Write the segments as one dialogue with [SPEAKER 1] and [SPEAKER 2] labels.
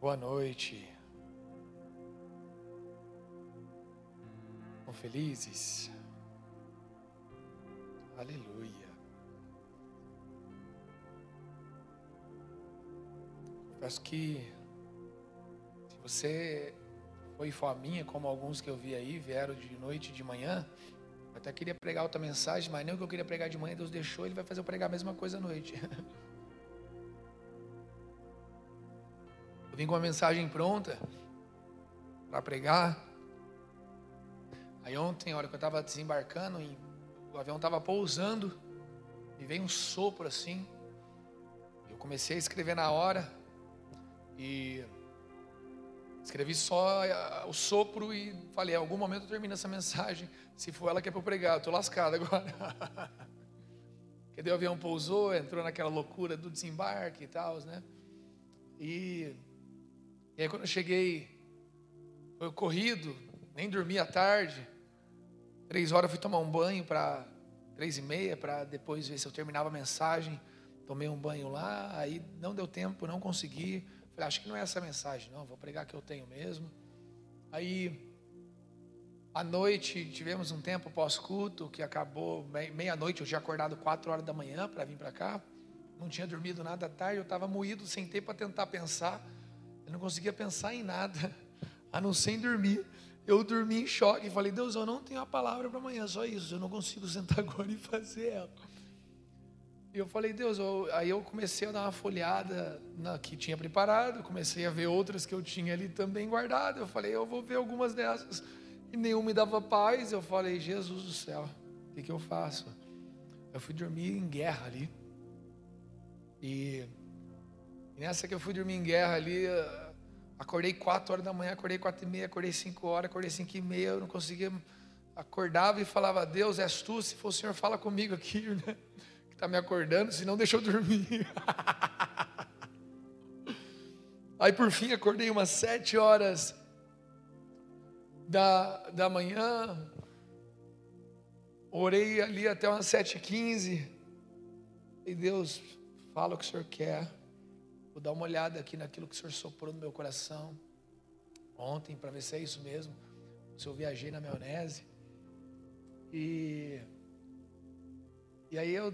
[SPEAKER 1] Boa noite. Estão felizes? Aleluia. Peço que, se você foi fominha, como alguns que eu vi aí, vieram de noite e de manhã, eu até queria pregar outra mensagem, mas nem o que eu queria pregar de manhã, Deus deixou, Ele vai fazer eu pregar a mesma coisa à noite. Eu vim com uma mensagem pronta para pregar. Aí ontem, a hora que eu estava desembarcando, o avião estava pousando, e veio um sopro assim. Eu comecei a escrever na hora e escrevi só o sopro e falei, em algum momento eu termino essa mensagem. Se for ela que é para eu pregar, eu estou lascado agora. Porque o avião pousou, entrou naquela loucura do desembarque e tal, né? E e aí quando eu cheguei, foi corrido, nem dormi à tarde. Três horas eu fui tomar um banho para três e meia para depois ver se eu terminava a mensagem. Tomei um banho lá, aí não deu tempo, não consegui. Falei, acho que não é essa a mensagem, não. Vou pregar que eu tenho mesmo. Aí à noite tivemos um tempo pós-culto que acabou meia-noite. Eu tinha acordado quatro horas da manhã para vir para cá. Não tinha dormido nada à tarde. Eu estava moído, sentei para tentar pensar. Eu não conseguia pensar em nada, a não ser em dormir. Eu dormi em choque e falei, Deus, eu não tenho a palavra para amanhã, só isso. Eu não consigo sentar agora e fazer ela. E eu falei, Deus, eu, aí eu comecei a dar uma folhada na que tinha preparado, comecei a ver outras que eu tinha ali também guardado. Eu falei, eu vou ver algumas dessas. E nenhum me dava paz. Eu falei, Jesus do céu, o que, que eu faço? Eu fui dormir em guerra ali. E e nessa que eu fui dormir em guerra ali, acordei 4 horas da manhã, acordei 4 e meia, acordei 5 horas, acordei 5 e meia, eu não conseguia. Acordava e falava, Deus, és tu, se for o Senhor, fala comigo aqui, né? Está me acordando, senão deixa eu dormir. Aí por fim acordei umas 7 horas da, da manhã, orei ali até umas 7h15, e Deus, fala o que o Senhor quer. Vou dar uma olhada aqui naquilo que o Senhor soprou no meu coração ontem, para ver se é isso mesmo. Se eu viajei na maionese. E, e aí eu,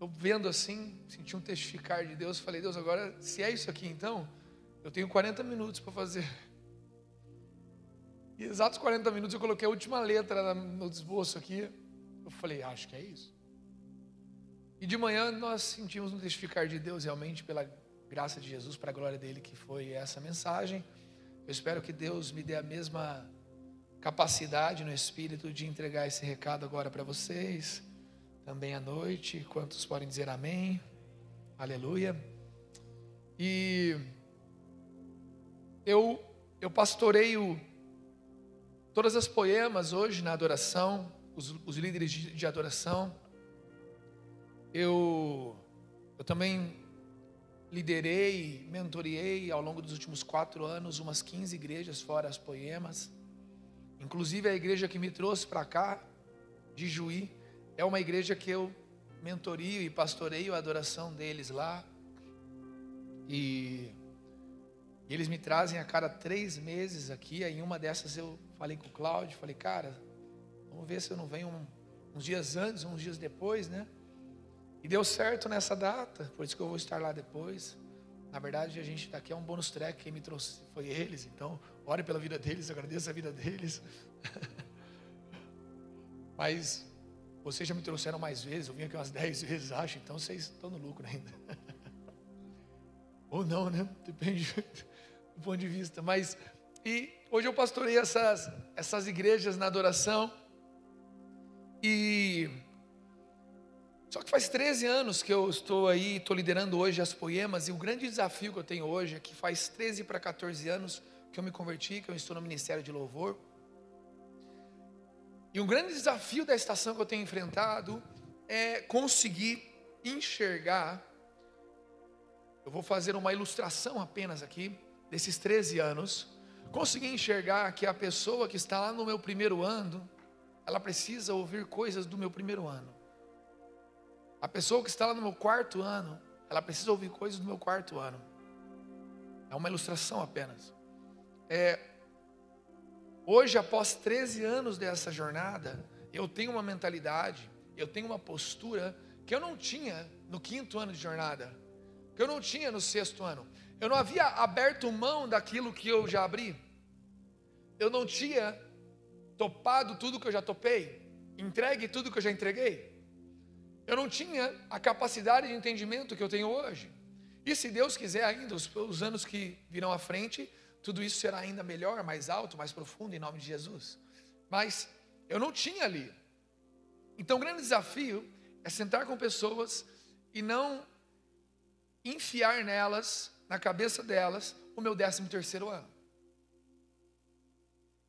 [SPEAKER 1] eu vendo assim, senti um testificar de Deus, falei, Deus, agora, se é isso aqui então, eu tenho 40 minutos para fazer. E exatos 40 minutos eu coloquei a última letra no esboço aqui. Eu falei, acho que é isso. E de manhã nós sentimos um testificar de Deus realmente pela graça de Jesus, para a glória dele, que foi essa mensagem. Eu espero que Deus me dê a mesma capacidade no espírito de entregar esse recado agora para vocês, também à noite. Quantos podem dizer amém? Aleluia. E eu eu pastoreio todas as poemas hoje na adoração, os, os líderes de, de adoração. Eu, eu também liderei, mentoriei ao longo dos últimos quatro anos umas 15 igrejas fora as poemas. Inclusive a igreja que me trouxe para cá, de Juí, é uma igreja que eu mentorio e pastoreio a adoração deles lá. E, e eles me trazem a cada três meses aqui. Aí em uma dessas eu falei com o Cláudio, falei, cara, vamos ver se eu não venho um, uns dias antes, uns dias depois, né? E deu certo nessa data, por isso que eu vou estar lá depois. Na verdade, a gente daqui é um bônus track, quem me trouxe foi eles, então ore pela vida deles, agradeça a vida deles. Mas vocês já me trouxeram mais vezes, eu vim aqui umas 10 vezes, acho, então vocês estão no lucro ainda. Ou não, né? Depende do ponto de vista. Mas, e hoje eu pastorei essas, essas igrejas na adoração. E só que faz 13 anos que eu estou aí, estou liderando hoje as poemas, e o grande desafio que eu tenho hoje é que faz 13 para 14 anos que eu me converti, que eu estou no Ministério de Louvor. E um grande desafio da estação que eu tenho enfrentado é conseguir enxergar. Eu vou fazer uma ilustração apenas aqui, desses 13 anos. Conseguir enxergar que a pessoa que está lá no meu primeiro ano, ela precisa ouvir coisas do meu primeiro ano. A pessoa que está lá no meu quarto ano, ela precisa ouvir coisas do meu quarto ano. É uma ilustração apenas. É, hoje, após 13 anos dessa jornada, eu tenho uma mentalidade, eu tenho uma postura que eu não tinha no quinto ano de jornada, que eu não tinha no sexto ano. Eu não havia aberto mão daquilo que eu já abri. Eu não tinha topado tudo que eu já topei, entregue tudo que eu já entreguei. Eu não tinha a capacidade de entendimento que eu tenho hoje. E se Deus quiser ainda, os, os anos que virão à frente, tudo isso será ainda melhor, mais alto, mais profundo, em nome de Jesus. Mas eu não tinha ali. Então, o grande desafio é sentar com pessoas e não enfiar nelas, na cabeça delas, o meu décimo terceiro ano.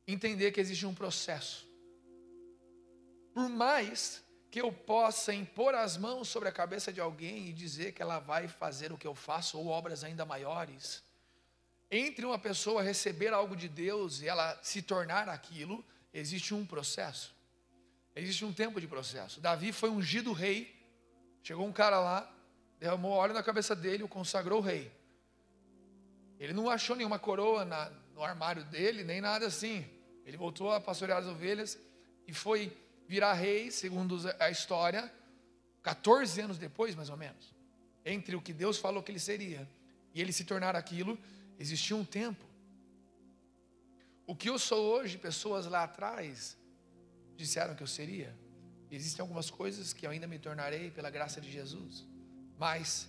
[SPEAKER 1] Entender que existe um processo. Por mais que eu possa impor as mãos sobre a cabeça de alguém e dizer que ela vai fazer o que eu faço ou obras ainda maiores. Entre uma pessoa receber algo de Deus e ela se tornar aquilo, existe um processo. Existe um tempo de processo. Davi foi ungido rei. Chegou um cara lá, derramou óleo na cabeça dele, o consagrou rei. Ele não achou nenhuma coroa na, no armário dele, nem nada assim. Ele voltou a pastorear as ovelhas e foi virar rei, segundo a história, 14 anos depois, mais ou menos. Entre o que Deus falou que ele seria e ele se tornar aquilo, existia um tempo. O que eu sou hoje, pessoas lá atrás disseram que eu seria. Existem algumas coisas que eu ainda me tornarei pela graça de Jesus. Mas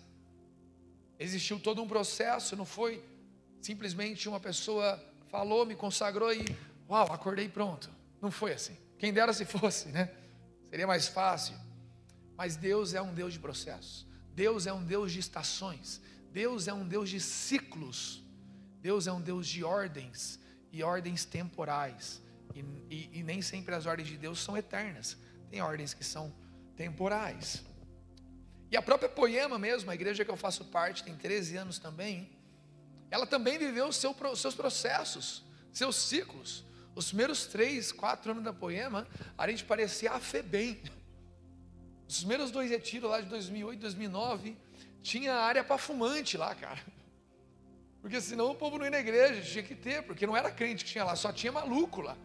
[SPEAKER 1] existiu todo um processo, não foi simplesmente uma pessoa falou, me consagrou e uau, acordei pronto. Não foi assim. Quem dera se fosse, né? Seria mais fácil. Mas Deus é um Deus de processos. Deus é um Deus de estações. Deus é um Deus de ciclos. Deus é um Deus de ordens e ordens temporais. E, e, e, nem sempre as ordens de Deus são eternas. Tem ordens que são temporais. E a própria Poema mesmo, a igreja que eu faço parte, tem 13 anos também. Ela também viveu seu, seus processos, seus ciclos. Os primeiros três, quatro anos da Poema, a gente parecia a FEBEM. Os primeiros dois retiros lá de 2008, 2009, tinha área para fumante lá, cara. Porque senão o povo não ia na igreja, tinha que ter, porque não era crente que tinha lá, só tinha maluco lá.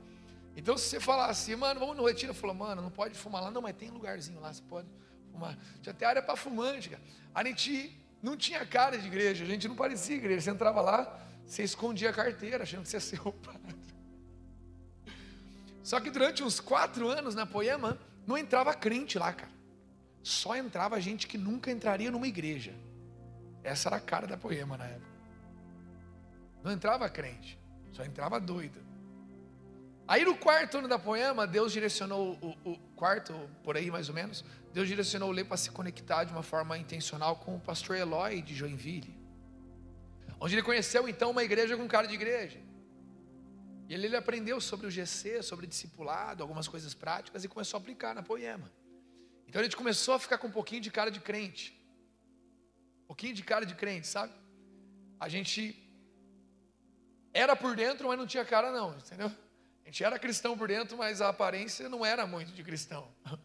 [SPEAKER 1] Então se você falasse, assim, mano, vamos no retiro, falou, mano, não pode fumar lá, não, mas tem lugarzinho lá, você pode fumar. Tinha até área para fumante, cara. A gente não tinha cara de igreja, a gente não parecia igreja. Você entrava lá, você escondia a carteira, achando que você ia ser o padre. Só que durante uns quatro anos na Poema, não entrava crente lá, cara. Só entrava gente que nunca entraria numa igreja. Essa era a cara da Poema na época. Não entrava crente, só entrava doido. Aí no quarto ano da Poema, Deus direcionou o, o quarto, por aí mais ou menos, Deus direcionou o Lê para se conectar de uma forma intencional com o pastor Eloy de Joinville. Onde ele conheceu então uma igreja com cara de igreja. E ele, ele aprendeu sobre o GC, sobre discipulado, algumas coisas práticas e começou a aplicar na poema. Então a gente começou a ficar com um pouquinho de cara de crente. Um pouquinho de cara de crente, sabe? A gente era por dentro, mas não tinha cara não, entendeu? A gente era cristão por dentro, mas a aparência não era muito de cristão.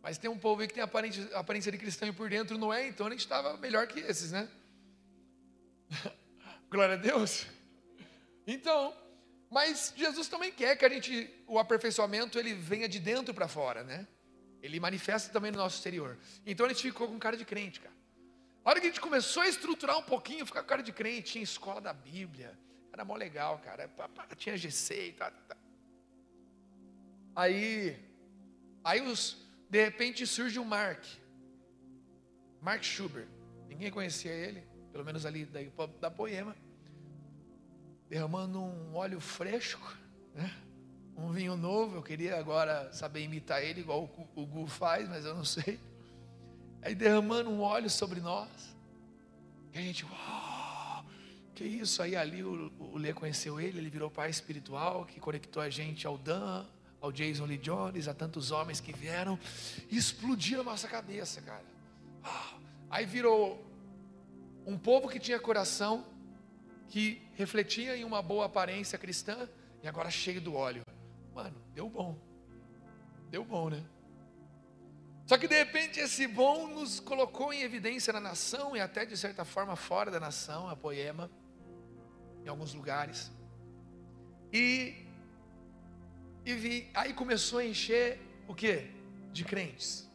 [SPEAKER 1] Mas tem um povo aí que tem aparência, aparência de cristão e por dentro não é, então a gente estava melhor que esses, né? Glória a Deus. Então, mas Jesus também quer que a gente, o aperfeiçoamento, ele venha de dentro para fora, né? Ele manifesta também no nosso exterior. Então a gente ficou com cara de crente, cara. A hora que a gente começou a estruturar um pouquinho, ficar com cara de crente, tinha escola da Bíblia, era mó legal, cara. Tinha GC e tal. Aí, aí os, de repente surge o Mark, Mark Schubert. Ninguém conhecia ele, pelo menos ali da, da Poema derramando um óleo fresco, né? um vinho novo. Eu queria agora saber imitar ele, igual o, o Gu faz, mas eu não sei. Aí derramando um óleo sobre nós. E a gente, uau, que isso? Aí ali o, o Lê conheceu ele, ele virou pai espiritual, que conectou a gente ao Dan, ao Jason Lee Jones, a tantos homens que vieram e explodiram a nossa cabeça, cara. Aí virou um povo que tinha coração que refletia em uma boa aparência cristã e agora cheio do óleo. Mano, deu bom. Deu bom, né? Só que de repente esse bom nos colocou em evidência na nação e até de certa forma fora da nação, a poema, em alguns lugares. E, e vi, aí começou a encher o que? De crentes.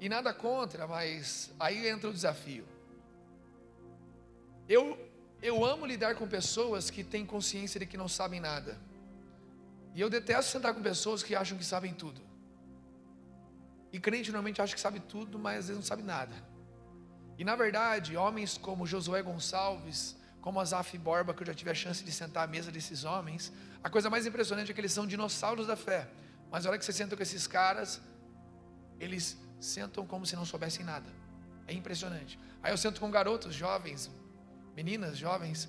[SPEAKER 1] E nada contra, mas aí entra o desafio. Eu, eu amo lidar com pessoas que têm consciência de que não sabem nada. E eu detesto sentar com pessoas que acham que sabem tudo. E crente normalmente acha que sabe tudo, mas às vezes não sabe nada. E na verdade, homens como Josué Gonçalves, como Azaf Borba, que eu já tive a chance de sentar à mesa desses homens, a coisa mais impressionante é que eles são dinossauros da fé. Mas a hora que você senta com esses caras, eles sentam como se não soubessem nada. É impressionante. Aí eu sento com garotos jovens, meninas jovens,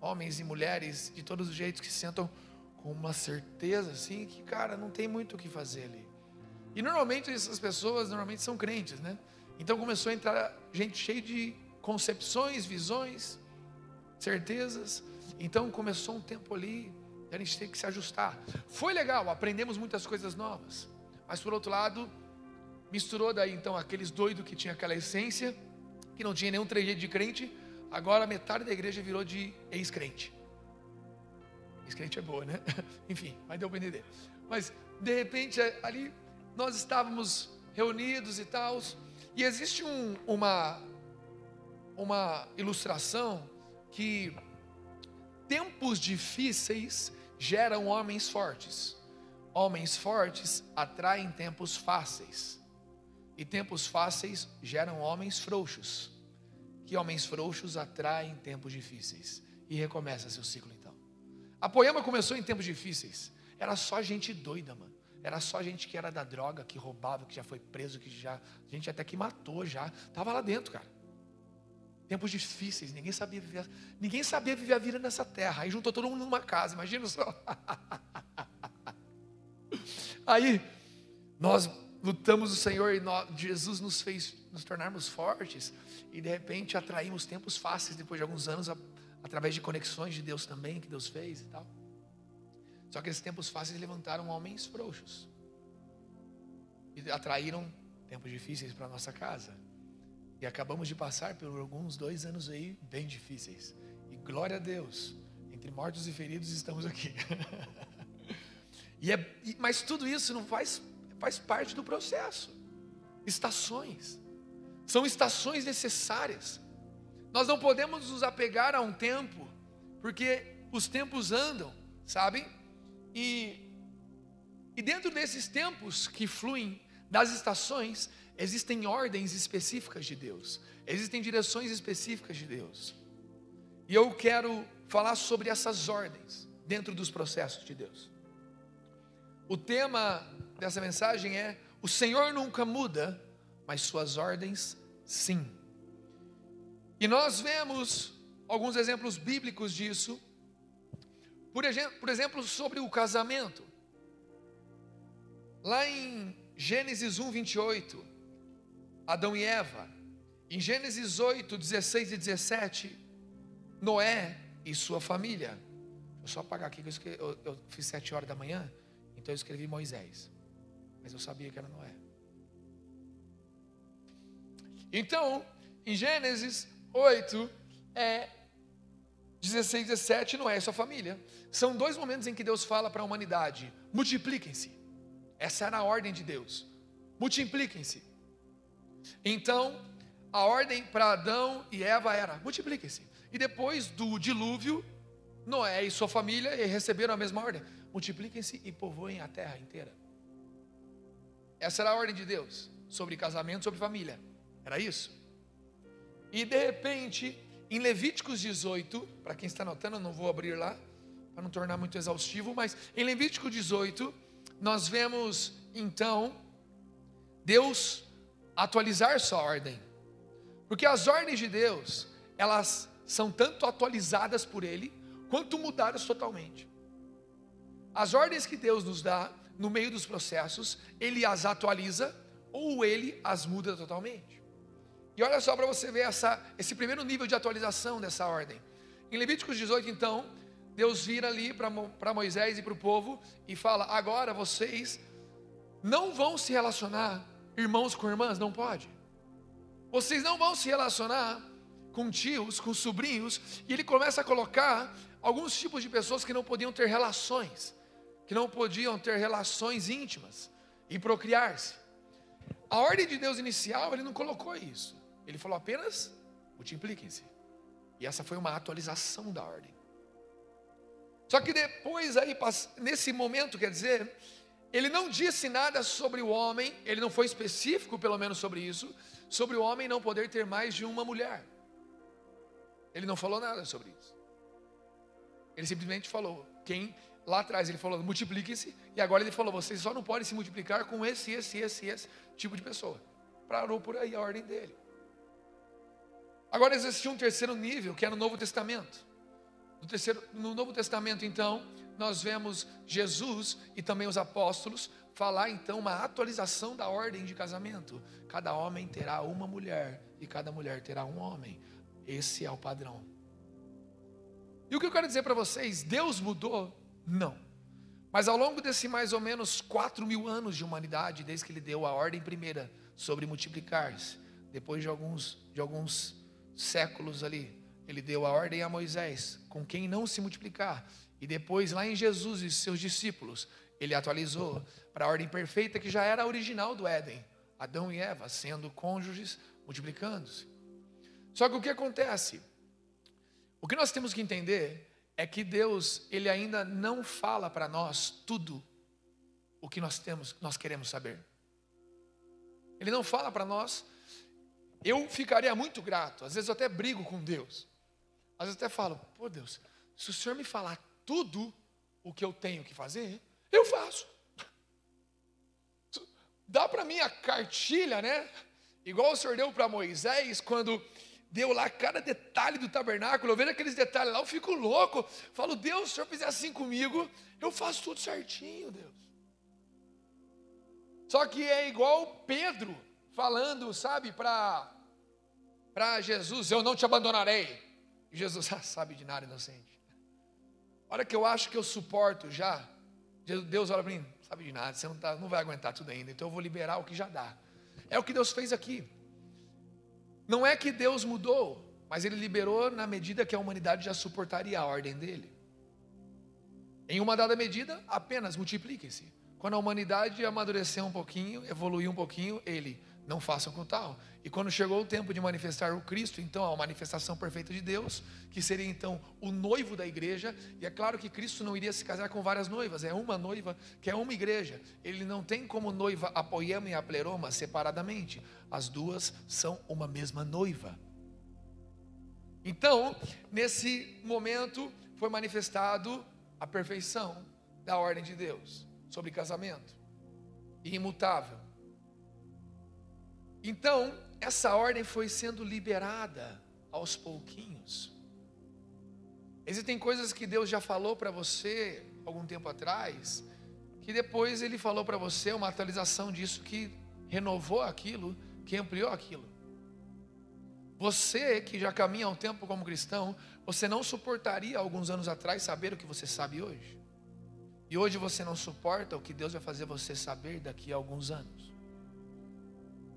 [SPEAKER 1] homens e mulheres de todos os jeitos que sentam com uma certeza assim que, cara, não tem muito o que fazer ali. E normalmente essas pessoas normalmente são crentes, né? Então começou a entrar gente cheia de concepções, visões, certezas. Então começou um tempo ali, a gente tem que se ajustar. Foi legal, aprendemos muitas coisas novas. Mas por outro lado, misturou daí então aqueles doidos que tinha aquela essência, que não tinha nenhum trejeito de crente, agora metade da igreja virou de ex-crente. Ex-crente é boa, né? Enfim, mas deu para entender. Mas de repente ali nós estávamos reunidos e tal, e existe um, uma, uma ilustração que tempos difíceis geram homens fortes. Homens fortes atraem tempos fáceis. E tempos fáceis geram homens frouxos. Que homens frouxos atraem tempos difíceis. E recomeça seu ciclo então. A poema começou em tempos difíceis. Era só gente doida, mano. Era só gente que era da droga, que roubava, que já foi preso, que já. Gente até que matou já. Tava lá dentro, cara. Tempos difíceis, ninguém sabia viver, ninguém sabia viver a vida nessa terra. Aí juntou todo mundo numa casa, imagina só. Aí nós lutamos o Senhor e nós, Jesus nos fez nos tornarmos fortes e de repente atraímos tempos fáceis depois de alguns anos a, através de conexões de Deus também que Deus fez e tal. Só que esses tempos fáceis levantaram homens frouxos e atraíram tempos difíceis para nossa casa. E acabamos de passar por alguns dois anos aí bem difíceis. E glória a Deus, entre mortos e feridos estamos aqui. e é, mas tudo isso não faz, faz parte do processo. Estações. São estações necessárias. Nós não podemos nos apegar a um tempo, porque os tempos andam, sabem? E, e dentro desses tempos que fluem das estações, existem ordens específicas de Deus, existem direções específicas de Deus. E eu quero falar sobre essas ordens dentro dos processos de Deus. O tema dessa mensagem é: O Senhor nunca muda, mas Suas ordens sim. E nós vemos alguns exemplos bíblicos disso por exemplo, por exemplo, sobre o casamento. Lá em Gênesis 1, 28, Adão e Eva. Em Gênesis 8, 16 e 17, Noé e sua família. Deixa eu só apagar aqui, que eu, eu, eu fiz sete horas da manhã, então eu escrevi Moisés. Mas eu sabia que era Noé. Então, em Gênesis 8, é 16, 17, Noé e sua família. São dois momentos em que Deus fala para a humanidade: multipliquem-se. Essa era a ordem de Deus. Multipliquem-se. Então, a ordem para Adão e Eva era: multipliquem-se. E depois do dilúvio, Noé e sua família receberam a mesma ordem: multipliquem-se e povoem a terra inteira. Essa era a ordem de Deus sobre casamento, sobre família. Era isso. E de repente, em Levíticos 18, para quem está anotando, não vou abrir lá, para não tornar muito exaustivo, mas em Levítico 18, nós vemos então Deus atualizar sua ordem. Porque as ordens de Deus, elas são tanto atualizadas por Ele, quanto mudadas totalmente. As ordens que Deus nos dá no meio dos processos, Ele as atualiza ou Ele as muda totalmente. E olha só para você ver essa, esse primeiro nível de atualização dessa ordem. Em Levíticos 18, então, Deus vira ali para Moisés e para o povo e fala: agora vocês não vão se relacionar irmãos com irmãs, não pode. Vocês não vão se relacionar com tios, com sobrinhos, e ele começa a colocar alguns tipos de pessoas que não podiam ter relações, que não podiam ter relações íntimas e procriar-se. A ordem de Deus inicial, ele não colocou isso. Ele falou apenas multipliquem-se. E essa foi uma atualização da ordem. Só que depois aí, nesse momento, quer dizer, ele não disse nada sobre o homem, ele não foi específico, pelo menos, sobre isso, sobre o homem não poder ter mais de uma mulher. Ele não falou nada sobre isso. Ele simplesmente falou: quem lá atrás ele falou, multipliquem-se, e agora ele falou, vocês só não podem se multiplicar com esse, esse, esse, esse tipo de pessoa. Parou por aí a ordem dele. Agora existia um terceiro nível, que é no Novo Testamento. No, terceiro, no Novo Testamento, então, nós vemos Jesus e também os apóstolos falar então uma atualização da ordem de casamento. Cada homem terá uma mulher e cada mulher terá um homem. Esse é o padrão. E o que eu quero dizer para vocês, Deus mudou? Não. Mas ao longo desse mais ou menos quatro mil anos de humanidade, desde que ele deu a ordem primeira sobre multiplicar-se, depois de alguns, de alguns séculos ali, ele deu a ordem a Moisés, com quem não se multiplicar. E depois, lá em Jesus e seus discípulos, ele atualizou para a ordem perfeita que já era a original do Éden. Adão e Eva sendo cônjuges, multiplicando-se. Só que o que acontece? O que nós temos que entender é que Deus, ele ainda não fala para nós tudo o que nós temos, nós queremos saber. Ele não fala para nós. Eu ficaria muito grato, às vezes eu até brigo com Deus. Às vezes eu até falo, pô Deus, se o Senhor me falar tudo o que eu tenho que fazer, eu faço. Dá para mim a cartilha, né? Igual o Senhor deu para Moisés quando deu lá cada detalhe do tabernáculo, eu vejo aqueles detalhes lá, eu fico louco. Falo, Deus, se o Senhor fizer assim comigo, eu faço tudo certinho, Deus. Só que é igual Pedro falando, sabe, para Jesus, eu não te abandonarei. Jesus, ah, sabe de nada, inocente. Hora que eu acho que eu suporto já, Deus olha para mim, sabe de nada, você não, tá, não vai aguentar tudo ainda, então eu vou liberar o que já dá. É o que Deus fez aqui. Não é que Deus mudou, mas Ele liberou na medida que a humanidade já suportaria a ordem dele. Em uma dada medida, apenas multipliquem-se. Quando a humanidade amadurecer um pouquinho, evoluir um pouquinho, Ele não façam com tal. E quando chegou o tempo de manifestar o Cristo, então a manifestação perfeita de Deus, que seria então o noivo da igreja, e é claro que Cristo não iria se casar com várias noivas, é uma noiva que é uma igreja. Ele não tem como noiva a poema e a pleroma separadamente. As duas são uma mesma noiva. Então, nesse momento foi manifestado a perfeição da ordem de Deus sobre casamento, imutável então, essa ordem foi sendo liberada aos pouquinhos. Existem coisas que Deus já falou para você algum tempo atrás, que depois Ele falou para você uma atualização disso que renovou aquilo, que ampliou aquilo. Você que já caminha há um tempo como cristão, você não suportaria alguns anos atrás saber o que você sabe hoje. E hoje você não suporta o que Deus vai fazer você saber daqui a alguns anos.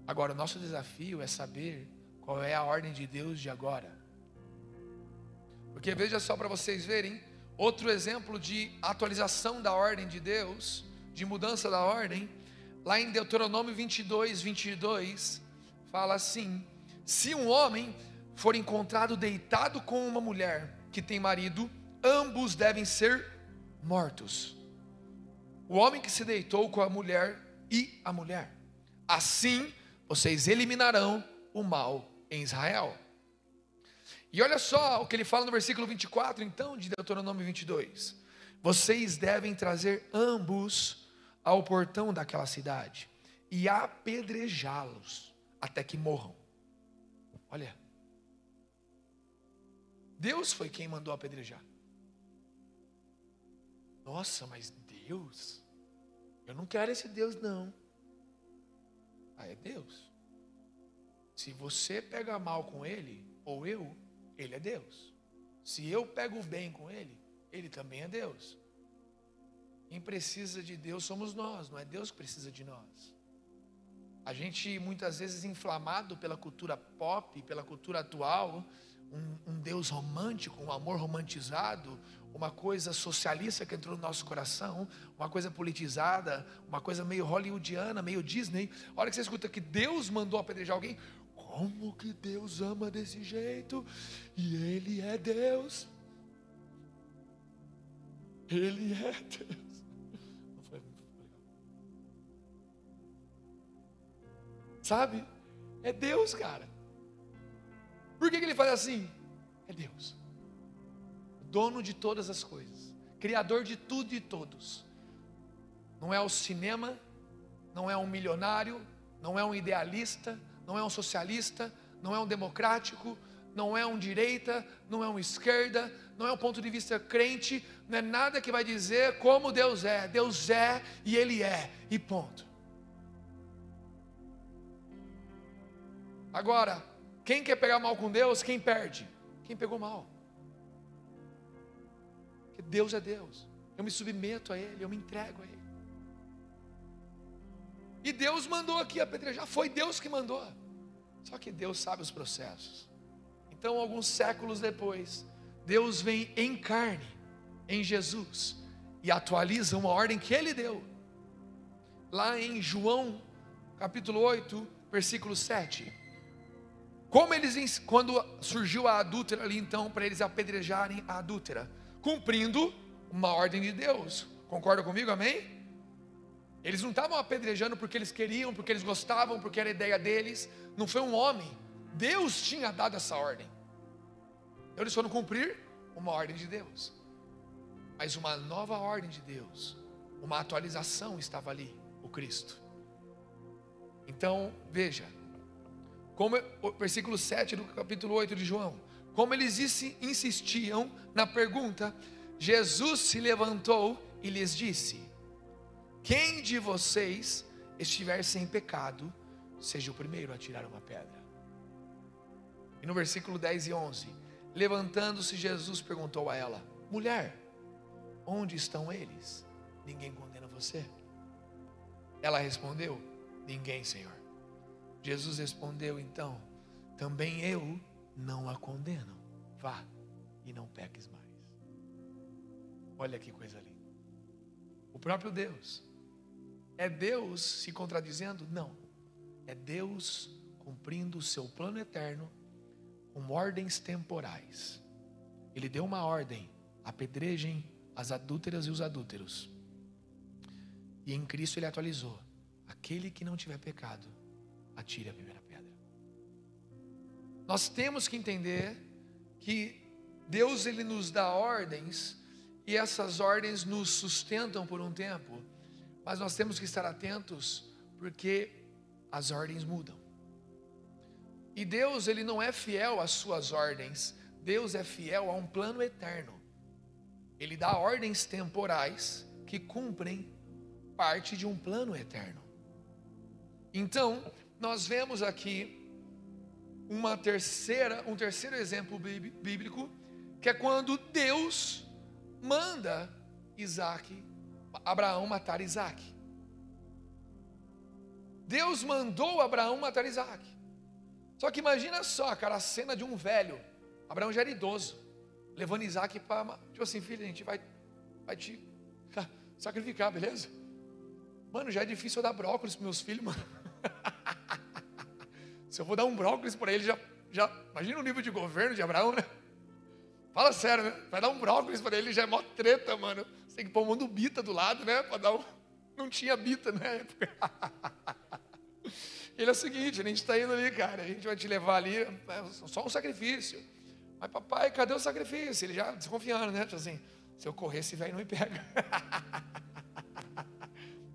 [SPEAKER 1] Agora, o nosso desafio é saber qual é a ordem de Deus de agora. Porque veja só para vocês verem, outro exemplo de atualização da ordem de Deus, de mudança da ordem, lá em Deuteronômio 22, 22, fala assim: Se um homem for encontrado deitado com uma mulher que tem marido, ambos devem ser mortos. O homem que se deitou com a mulher e a mulher. Assim, vocês eliminarão o mal em Israel. E olha só o que ele fala no versículo 24, então, de Deuteronômio 22. Vocês devem trazer ambos ao portão daquela cidade e apedrejá-los até que morram. Olha, Deus foi quem mandou apedrejar. Nossa, mas Deus? Eu não quero esse Deus, não. Ah, é Deus. Se você pega mal com ele, ou eu, ele é Deus. Se eu pego bem com ele, ele também é Deus. Quem precisa de Deus somos nós, não é Deus que precisa de nós. A gente muitas vezes inflamado pela cultura pop, pela cultura atual, um, um, Deus romântico, um amor romantizado, uma coisa socialista que entrou no nosso coração, uma coisa politizada, uma coisa meio hollywoodiana, meio Disney. A hora que você escuta que Deus mandou apedrejar alguém, como que Deus ama desse jeito? E Ele é Deus. Ele é Deus. Sabe? É Deus, cara. Por que, que ele faz assim? É Deus. Dono de todas as coisas. Criador de tudo e todos. Não é o cinema, não é um milionário, não é um idealista, não é um socialista, não é um democrático, não é um direita, não é um esquerda, não é um ponto de vista crente, não é nada que vai dizer como Deus é. Deus é e Ele é, e ponto. Agora, quem quer pegar mal com Deus, quem perde? Quem pegou mal. Porque Deus é Deus. Eu me submeto a Ele, eu me entrego a Ele. E Deus mandou aqui apedrejar, foi Deus que mandou. Só que Deus sabe os processos. Então, alguns séculos depois, Deus vem em carne, em Jesus, e atualiza uma ordem que Ele deu. Lá em João, capítulo 8, versículo 7. Como eles, quando surgiu a adúltera ali, então, para eles apedrejarem a adúltera, cumprindo uma ordem de Deus. Concorda comigo, amém? Eles não estavam apedrejando porque eles queriam, porque eles gostavam, porque era a ideia deles. Não foi um homem. Deus tinha dado essa ordem. Então eles foram cumprir uma ordem de Deus. Mas uma nova ordem de Deus, uma atualização estava ali, o Cristo. Então, veja, como o versículo 7 do capítulo 8 de João, como eles insistiam na pergunta, Jesus se levantou e lhes disse: Quem de vocês estiver sem pecado, seja o primeiro a tirar uma pedra. E no versículo 10 e 11, levantando-se Jesus perguntou a ela: Mulher, onde estão eles? Ninguém condena você? Ela respondeu: Ninguém, Senhor. Jesus respondeu então: Também eu não a condeno. Vá e não peques mais. Olha que coisa linda. O próprio Deus. É Deus se contradizendo? Não. É Deus cumprindo o seu plano eterno com ordens temporais. Ele deu uma ordem: apedrejem as adúlteras e os adúlteros. E em Cristo ele atualizou: aquele que não tiver pecado, atire a primeira pedra. Nós temos que entender que Deus ele nos dá ordens e essas ordens nos sustentam por um tempo, mas nós temos que estar atentos porque as ordens mudam. E Deus ele não é fiel às suas ordens, Deus é fiel a um plano eterno. Ele dá ordens temporais que cumprem parte de um plano eterno. Então, nós vemos aqui uma terceira, um terceiro exemplo bíblico, que é quando Deus manda Isaac, Abraão matar Isaac. Deus mandou Abraão matar Isaac. Só que imagina só, cara, a cena de um velho. Abraão já era idoso, levando Isaac para. Tipo assim, filho, a gente vai, vai te sacrificar, beleza? Mano, já é difícil eu dar brócolis para meus filhos, mano. Se eu vou dar um brócolis para ele, já, já. Imagina o nível de governo de Abraão, né? Fala sério, né? Vai dar um brócolis para ele, já é mó treta, mano. Você tem que pôr um mundo bita do lado, né? Para dar um. Não tinha bita na época. Ele é o seguinte, a gente está indo ali, cara, a gente vai te levar ali, é só um sacrifício. Mas papai, cadê o sacrifício? Ele já desconfiando, né? Tipo assim, se eu correr, esse velho não me pega.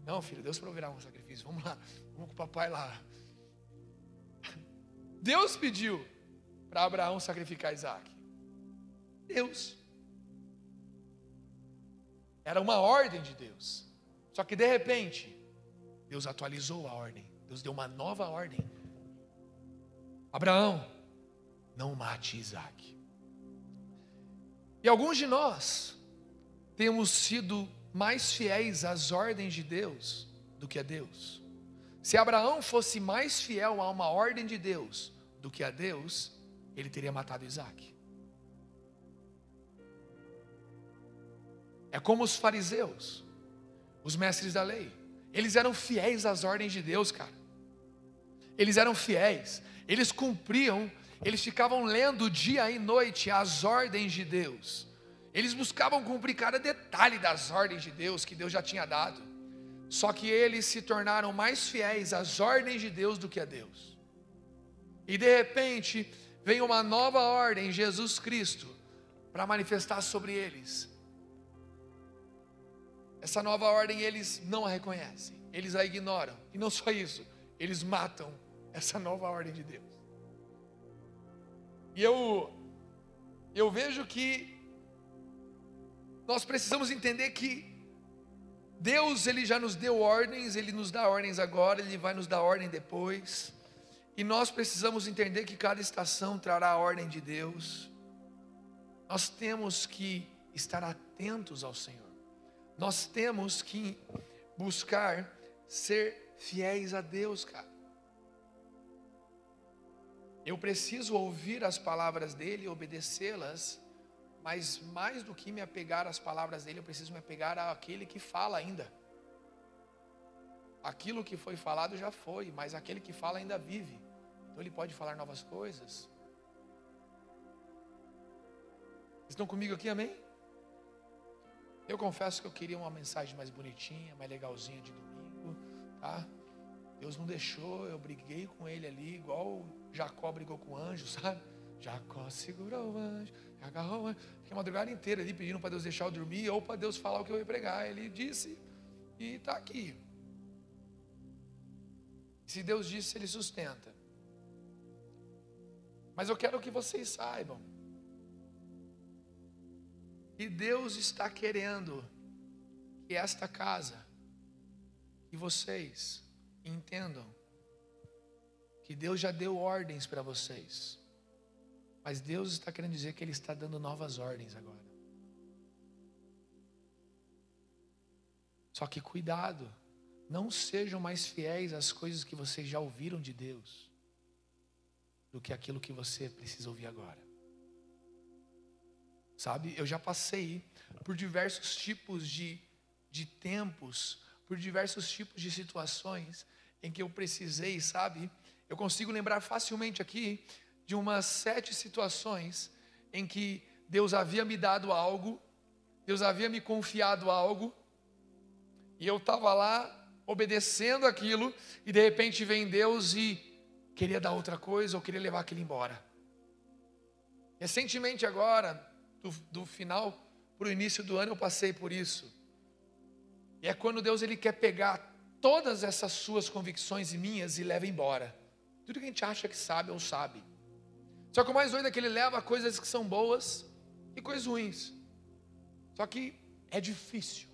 [SPEAKER 1] Não, filho, Deus proverá um sacrifício. Vamos lá, vamos com o papai lá. Deus pediu para Abraão sacrificar Isaac. Deus. Era uma ordem de Deus. Só que de repente, Deus atualizou a ordem. Deus deu uma nova ordem. Abraão, não mate Isaac. E alguns de nós temos sido mais fiéis às ordens de Deus do que a Deus. Se Abraão fosse mais fiel a uma ordem de Deus do que a Deus, ele teria matado Isaac. É como os fariseus, os mestres da lei. Eles eram fiéis às ordens de Deus, cara. Eles eram fiéis, eles cumpriam, eles ficavam lendo dia e noite as ordens de Deus. Eles buscavam cumprir cada detalhe das ordens de Deus que Deus já tinha dado. Só que eles se tornaram mais fiéis às ordens de Deus do que a Deus. E de repente, vem uma nova ordem, Jesus Cristo, para manifestar sobre eles. Essa nova ordem eles não a reconhecem, eles a ignoram. E não só isso, eles matam essa nova ordem de Deus. E eu eu vejo que nós precisamos entender que Deus ele já nos deu ordens, ele nos dá ordens agora, ele vai nos dar ordem depois. E nós precisamos entender que cada estação trará a ordem de Deus. Nós temos que estar atentos ao Senhor. Nós temos que buscar ser fiéis a Deus, cara. Eu preciso ouvir as palavras dele e obedecê-las, mas mais do que me apegar às palavras dele, eu preciso me apegar àquele que fala ainda. Aquilo que foi falado já foi, mas aquele que fala ainda vive. Então ele pode falar novas coisas. Estão comigo aqui, amém? Eu confesso que eu queria uma mensagem mais bonitinha, mais legalzinha de domingo, tá? Deus não deixou, eu briguei com ele ali, igual Jacó brigou com o anjo, sabe? Jacó segurou o anjo, agarrou. Fiquei a madrugada inteira ali pedindo para Deus deixar eu dormir ou para Deus falar o que eu ia pregar. Ele disse e está aqui. Se Deus disse, Ele sustenta. Mas eu quero que vocês saibam que Deus está querendo que esta casa, que vocês entendam que Deus já deu ordens para vocês. Mas Deus está querendo dizer que Ele está dando novas ordens agora. Só que cuidado, não sejam mais fiéis às coisas que vocês já ouviram de Deus, do que aquilo que você precisa ouvir agora. Sabe, eu já passei por diversos tipos de, de tempos, por diversos tipos de situações em que eu precisei, sabe, eu consigo lembrar facilmente aqui de umas sete situações em que Deus havia me dado algo, Deus havia me confiado algo, e eu estava lá obedecendo aquilo, e de repente vem Deus e queria dar outra coisa ou queria levar aquilo embora. Recentemente, agora, do, do final para o início do ano, eu passei por isso. E é quando Deus ele quer pegar todas essas suas convicções e minhas e leva embora. Tudo que a gente acha que sabe ou sabe. Só que o mais doido é que ele leva coisas que são boas e coisas ruins. Só que é difícil.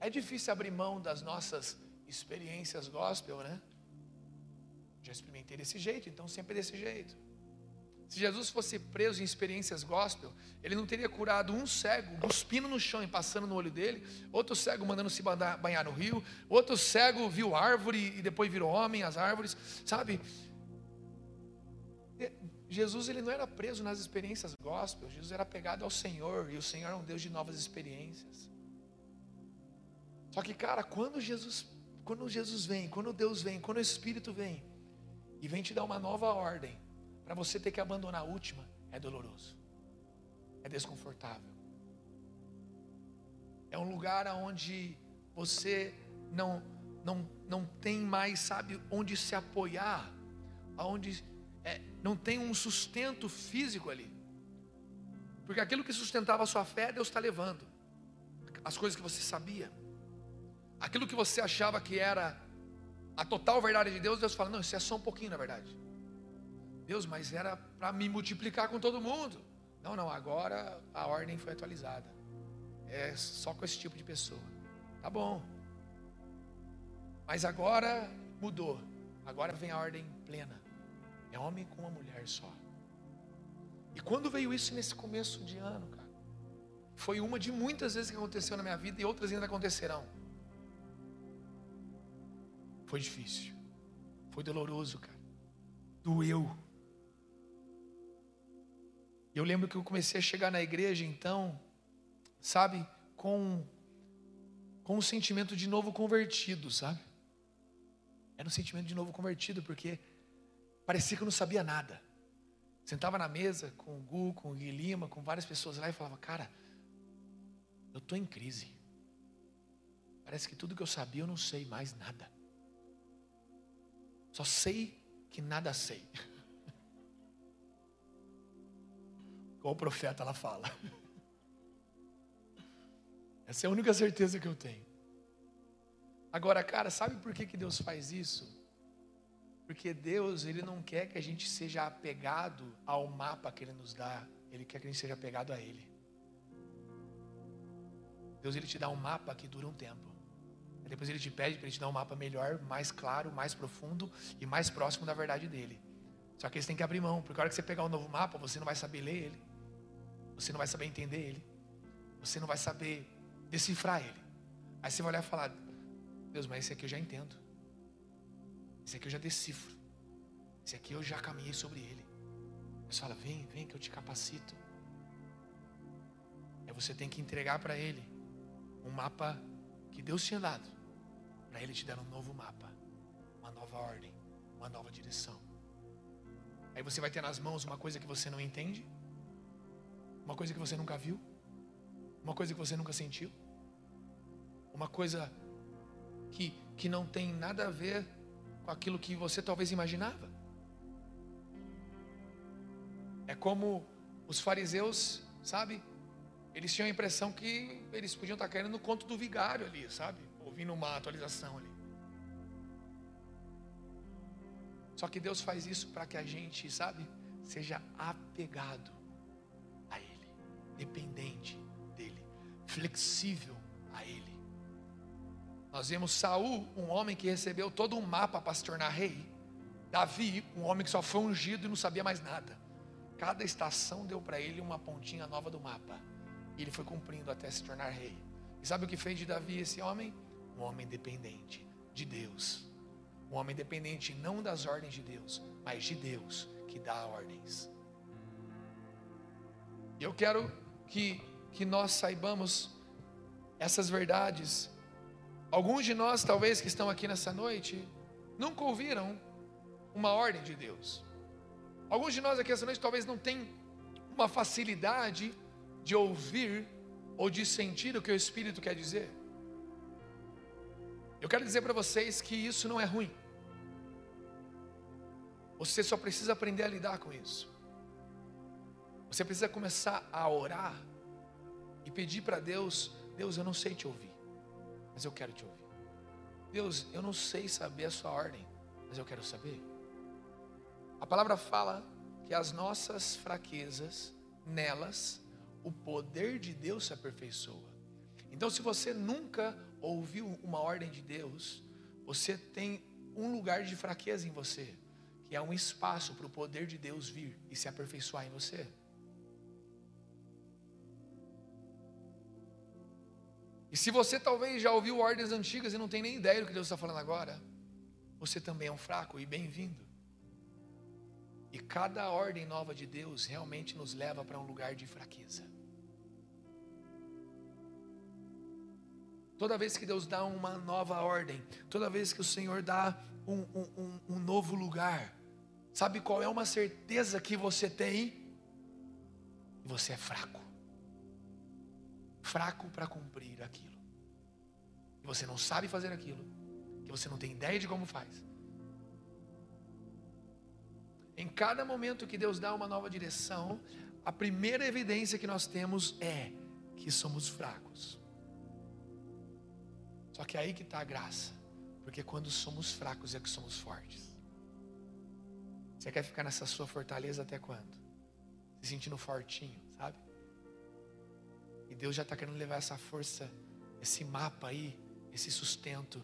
[SPEAKER 1] É difícil abrir mão das nossas experiências gospel, né? Já experimentei desse jeito, então sempre desse jeito. Se Jesus fosse preso em experiências gospel, ele não teria curado um cego, cuspindo no chão e passando no olho dele, outro cego mandando se banhar no rio, outro cego viu árvore e depois virou homem, as árvores, sabe? Jesus ele não era preso nas experiências gospel, Jesus era pegado ao Senhor e o Senhor é um Deus de novas experiências. Só que, cara, quando Jesus, quando Jesus vem, quando Deus vem, quando o Espírito vem e vem te dar uma nova ordem, para você ter que abandonar a última, é doloroso, é desconfortável. É um lugar onde você não, não, não tem mais, sabe, onde se apoiar, aonde é, não tem um sustento físico ali. Porque aquilo que sustentava a sua fé, Deus está levando. As coisas que você sabia. Aquilo que você achava que era a total verdade de Deus, Deus fala: não, isso é só um pouquinho na verdade. Deus, mas era para me multiplicar com todo mundo. Não, não, agora a ordem foi atualizada. É só com esse tipo de pessoa. Tá bom. Mas agora mudou. Agora vem a ordem plena. É homem com uma mulher só. E quando veio isso nesse começo de ano, cara? foi uma de muitas vezes que aconteceu na minha vida e outras ainda acontecerão. Foi difícil. Foi doloroso, cara. Doeu. Eu lembro que eu comecei a chegar na igreja, então, sabe, com, com um sentimento de novo convertido, sabe? Era um sentimento de novo convertido, porque parecia que eu não sabia nada. Sentava na mesa com o Gu, com o Gui Lima, com várias pessoas lá e falava, cara, eu estou em crise. Parece que tudo que eu sabia eu não sei mais nada. Só sei que nada sei. Igual o profeta ela fala. Essa é a única certeza que eu tenho. Agora, cara, sabe por que, que Deus faz isso? Porque Deus, Ele não quer que a gente seja apegado ao mapa que Ele nos dá. Ele quer que a gente seja apegado a Ele. Deus, Ele te dá um mapa que dura um tempo. Depois Ele te pede para Ele te dar um mapa melhor, mais claro, mais profundo e mais próximo da verdade dEle. Só que você tem que abrir mão, porque a hora que você pegar um novo mapa, você não vai saber ler ele. Você não vai saber entender ele. Você não vai saber decifrar ele. Aí você vai olhar e falar: Deus, mas esse aqui eu já entendo. Esse aqui eu já decifro. Esse aqui eu já caminhei sobre ele. Você fala: Vem, vem que eu te capacito. Aí você tem que entregar para ele um mapa que Deus tinha dado. Para ele te dar um novo mapa, uma nova ordem, uma nova direção. Aí você vai ter nas mãos uma coisa que você não entende uma coisa que você nunca viu, uma coisa que você nunca sentiu, uma coisa que, que não tem nada a ver com aquilo que você talvez imaginava. É como os fariseus, sabe? Eles tinham a impressão que eles podiam estar caindo no conto do vigário ali, sabe? Ouvindo uma atualização ali. Só que Deus faz isso para que a gente, sabe, seja apegado dependente dele, flexível a ele. Nós vemos Saul, um homem que recebeu todo um mapa para se tornar rei. Davi, um homem que só foi ungido e não sabia mais nada. Cada estação deu para ele uma pontinha nova do mapa. E ele foi cumprindo até se tornar rei. E sabe o que fez de Davi esse homem? Um homem dependente de Deus. Um homem dependente não das ordens de Deus, mas de Deus que dá ordens. Eu quero que, que nós saibamos essas verdades. Alguns de nós, talvez, que estão aqui nessa noite, nunca ouviram uma ordem de Deus. Alguns de nós aqui essa noite talvez não tenham uma facilidade de ouvir ou de sentir o que o Espírito quer dizer. Eu quero dizer para vocês que isso não é ruim. Você só precisa aprender a lidar com isso. Você precisa começar a orar e pedir para Deus: Deus, eu não sei te ouvir, mas eu quero te ouvir. Deus, eu não sei saber a sua ordem, mas eu quero saber. A palavra fala que as nossas fraquezas, nelas, o poder de Deus se aperfeiçoa. Então, se você nunca ouviu uma ordem de Deus, você tem um lugar de fraqueza em você, que é um espaço para o poder de Deus vir e se aperfeiçoar em você. E se você talvez já ouviu ordens antigas e não tem nem ideia do que Deus está falando agora, você também é um fraco e bem-vindo. E cada ordem nova de Deus realmente nos leva para um lugar de fraqueza. Toda vez que Deus dá uma nova ordem, toda vez que o Senhor dá um, um, um, novo lugar, sabe qual é uma certeza que você tem? Você é fraco fraco para cumprir aquilo. Que você não sabe fazer aquilo, que você não tem ideia de como faz. Em cada momento que Deus dá uma nova direção, a primeira evidência que nós temos é que somos fracos. Só que é aí que está a graça, porque quando somos fracos é que somos fortes. Você quer ficar nessa sua fortaleza até quando? Se sentindo fortinho? E Deus já está querendo levar essa força, esse mapa aí, esse sustento,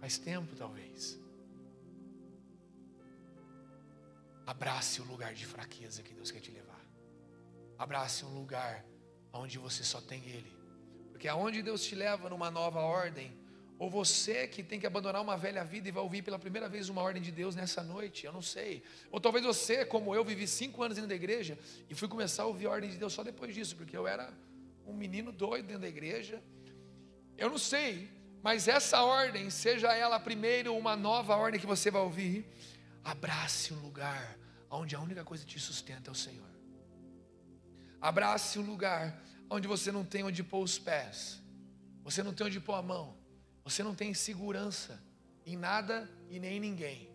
[SPEAKER 1] faz tempo talvez. Abrace o lugar de fraqueza que Deus quer te levar. Abrace um lugar onde você só tem Ele. Porque aonde Deus te leva numa nova ordem, ou você que tem que abandonar uma velha vida e vai ouvir pela primeira vez uma ordem de Deus nessa noite, eu não sei. Ou talvez você, como eu, vivi cinco anos dentro da igreja e fui começar a ouvir a ordem de Deus só depois disso, porque eu era um menino doido dentro da igreja. Eu não sei, mas essa ordem, seja ela primeiro uma nova ordem que você vai ouvir, abrace um lugar onde a única coisa que te sustenta é o Senhor. Abrace um lugar onde você não tem onde pôr os pés, você não tem onde pôr a mão você não tem segurança em nada e nem em ninguém.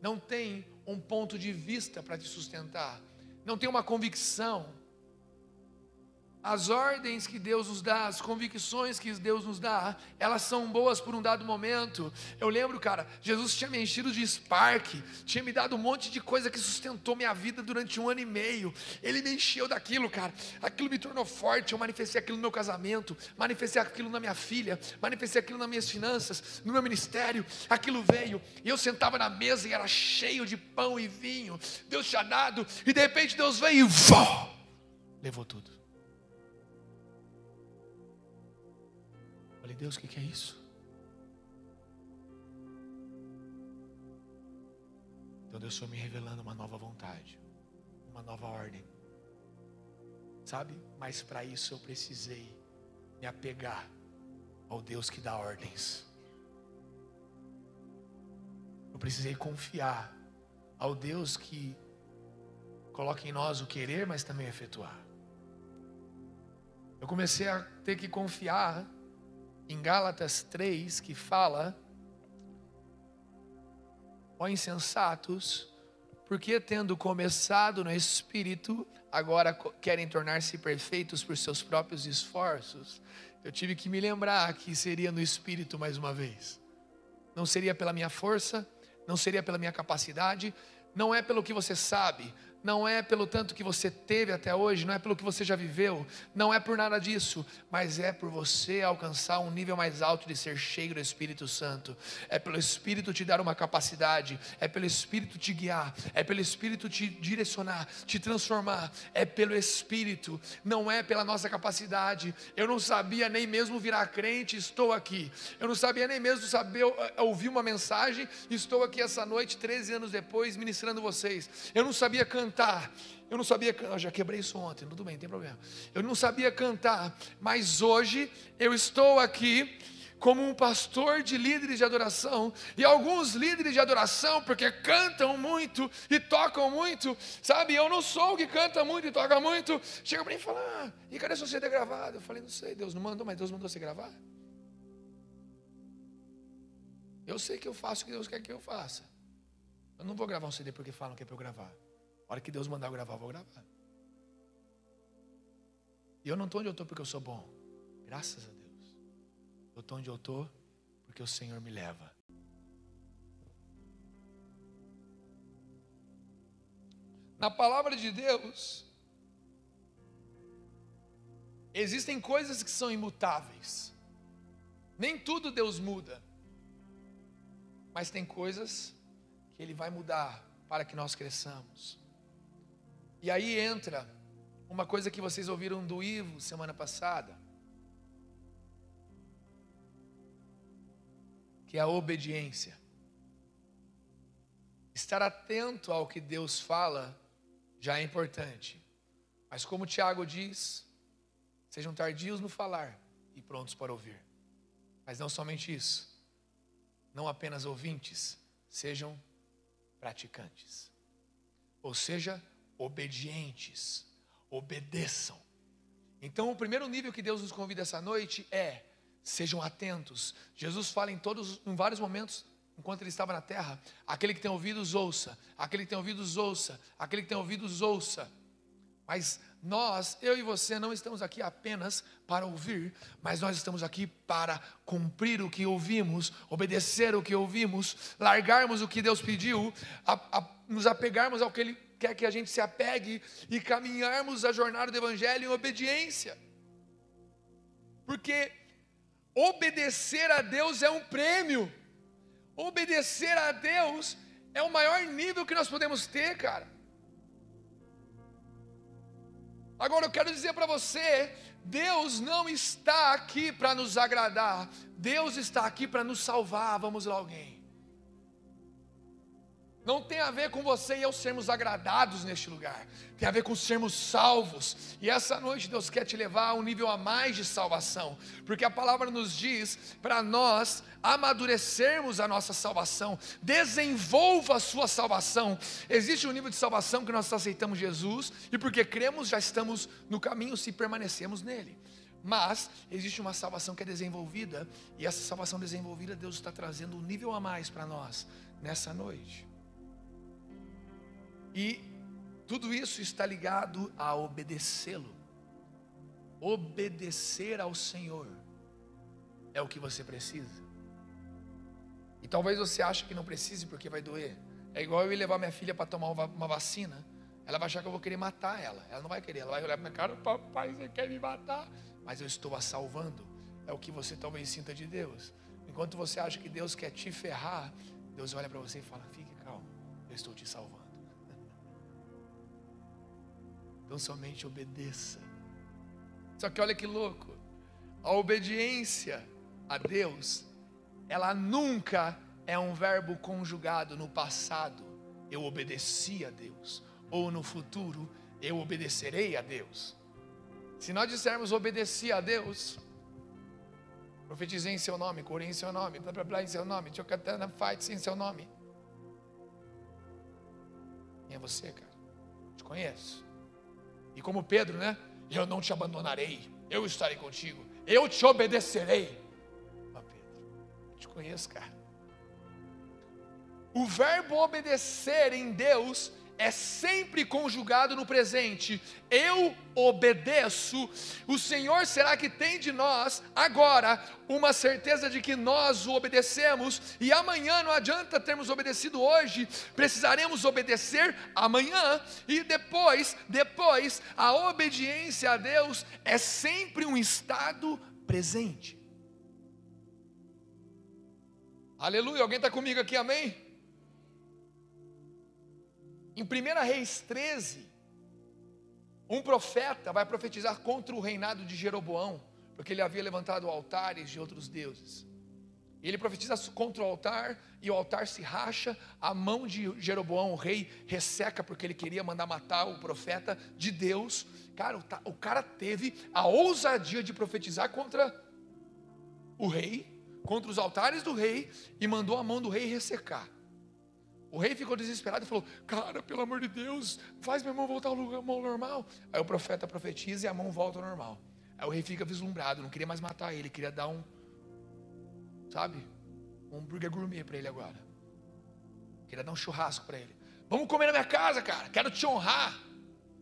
[SPEAKER 1] Não tem um ponto de vista para te sustentar. Não tem uma convicção as ordens que Deus nos dá, as convicções que Deus nos dá, elas são boas por um dado momento. Eu lembro, cara, Jesus tinha me enchido de spark, tinha me dado um monte de coisa que sustentou minha vida durante um ano e meio. Ele me encheu daquilo, cara. Aquilo me tornou forte. Eu manifestei aquilo no meu casamento, manifestei aquilo na minha filha, manifestei aquilo nas minhas finanças, no meu ministério. Aquilo veio e eu sentava na mesa e era cheio de pão e vinho. Deus tinha dado e de repente Deus veio e vó, levou tudo. Falei, Deus, o que, que é isso? Então Deus foi me revelando uma nova vontade, uma nova ordem. Sabe? Mas para isso eu precisei me apegar ao Deus que dá ordens. Eu precisei confiar ao Deus que coloca em nós o querer, mas também efetuar. Eu comecei a ter que confiar em Gálatas 3, que fala: Ó insensatos, porque tendo começado no espírito, agora querem tornar-se perfeitos por seus próprios esforços. Eu tive que me lembrar que seria no espírito mais uma vez. Não seria pela minha força, não seria pela minha capacidade, não é pelo que você sabe, não é pelo tanto que você teve até hoje, não é pelo que você já viveu, não é por nada disso, mas é por você alcançar um nível mais alto de ser cheio do Espírito Santo. É pelo Espírito te dar uma capacidade, é pelo Espírito te guiar, é pelo Espírito te direcionar, te transformar, é pelo Espírito, não é pela nossa capacidade. Eu não sabia nem mesmo virar crente, estou aqui. Eu não sabia nem mesmo saber eh, ouvir uma mensagem, estou aqui essa noite, 13 anos depois, ministrando vocês. Eu não sabia cantar cantar. Eu não sabia, eu já quebrei isso ontem, tudo bem, não tem problema. Eu não sabia cantar, mas hoje eu estou aqui como um pastor de líderes de adoração, e alguns líderes de adoração, porque cantam muito e tocam muito, sabe? Eu não sou o que canta muito e toca muito. Chega para mim e fala: ah, e cadê seu CD gravado? Eu falei: não sei, Deus não mandou, mas Deus mandou você gravar. Eu sei que eu faço o que Deus quer que eu faça. Eu não vou gravar um CD porque falam que é para eu gravar. A hora que Deus mandar eu gravar, eu vou gravar. E eu não estou onde eu estou porque eu sou bom. Graças a Deus. Eu estou onde eu estou porque o Senhor me leva. Na palavra de Deus, existem coisas que são imutáveis. Nem tudo Deus muda. Mas tem coisas que Ele vai mudar para que nós cresçamos. E aí entra uma coisa que vocês ouviram do Ivo semana passada, que é a obediência. Estar atento ao que Deus fala já é importante. Mas como Tiago diz, sejam tardios no falar e prontos para ouvir. Mas não somente isso. Não apenas ouvintes, sejam praticantes. Ou seja, obedientes, obedeçam. Então, o primeiro nível que Deus nos convida essa noite é: sejam atentos. Jesus fala em todos, em vários momentos, enquanto ele estava na terra: aquele que tem ouvidos, ouça, aquele que tem ouvidos, ouça, aquele que tem ouvidos, ouça. Mas nós, eu e você, não estamos aqui apenas para ouvir, mas nós estamos aqui para cumprir o que ouvimos, obedecer o que ouvimos, largarmos o que Deus pediu, a, a, nos apegarmos ao que Ele quer que a gente se apegue e caminharmos a jornada do Evangelho em obediência. Porque obedecer a Deus é um prêmio, obedecer a Deus é o maior nível que nós podemos ter, cara. Agora eu quero dizer para você, Deus não está aqui para nos agradar, Deus está aqui para nos salvar. Vamos lá, alguém. Não tem a ver com você e eu sermos agradados neste lugar. Tem a ver com sermos salvos. E essa noite Deus quer te levar a um nível a mais de salvação. Porque a palavra nos diz para nós amadurecermos a nossa salvação. Desenvolva a sua salvação. Existe um nível de salvação que nós aceitamos Jesus. E porque cremos, já estamos no caminho se permanecemos nele. Mas existe uma salvação que é desenvolvida. E essa salvação desenvolvida, Deus está trazendo um nível a mais para nós nessa noite. E tudo isso está ligado a obedecê-lo. Obedecer ao Senhor é o que você precisa. E talvez você ache que não precise porque vai doer. É igual eu ir levar minha filha para tomar uma vacina. Ela vai achar que eu vou querer matar ela. Ela não vai querer. Ela vai olhar para minha cara, papai, você quer me matar? Mas eu estou a salvando. É o que você talvez sinta de Deus. Enquanto você acha que Deus quer te ferrar, Deus olha para você e fala: fique calmo, eu estou te salvando. Então somente obedeça. Só que olha que louco. A obediência a Deus, ela nunca é um verbo conjugado no passado. Eu obedeci a Deus. Ou no futuro, eu obedecerei a Deus. Se nós dissermos obedeci a Deus, profetizei em seu nome, curei em seu nome, blá blá blá em seu nome, Chocatana fight em seu nome. Quem é você, cara? Te conheço. E como Pedro, né? Eu não te abandonarei, eu estarei contigo, eu te obedecerei. Mas Pedro, te conheço, cara. O verbo obedecer em Deus é sempre conjugado no presente. Eu obedeço. O Senhor será que tem de nós agora uma certeza de que nós o obedecemos e amanhã não adianta termos obedecido hoje, precisaremos obedecer amanhã e depois, depois a obediência a Deus é sempre um estado presente. Aleluia, alguém está comigo aqui, amém? Em 1 Reis 13, um profeta vai profetizar contra o reinado de Jeroboão, porque ele havia levantado altares de outros deuses. Ele profetiza contra o altar e o altar se racha, a mão de Jeroboão, o rei, resseca porque ele queria mandar matar o profeta de Deus. Cara, o cara teve a ousadia de profetizar contra o rei, contra os altares do rei e mandou a mão do rei ressecar. O rei ficou desesperado e falou: Cara, pelo amor de Deus, faz meu irmão voltar ao lugar normal. Aí o profeta profetiza e a mão volta ao normal. Aí o rei fica vislumbrado, não queria mais matar ele, queria dar um, sabe, um hambúrguer gourmet para ele agora. Queria dar um churrasco para ele. Vamos comer na minha casa, cara. Quero te honrar.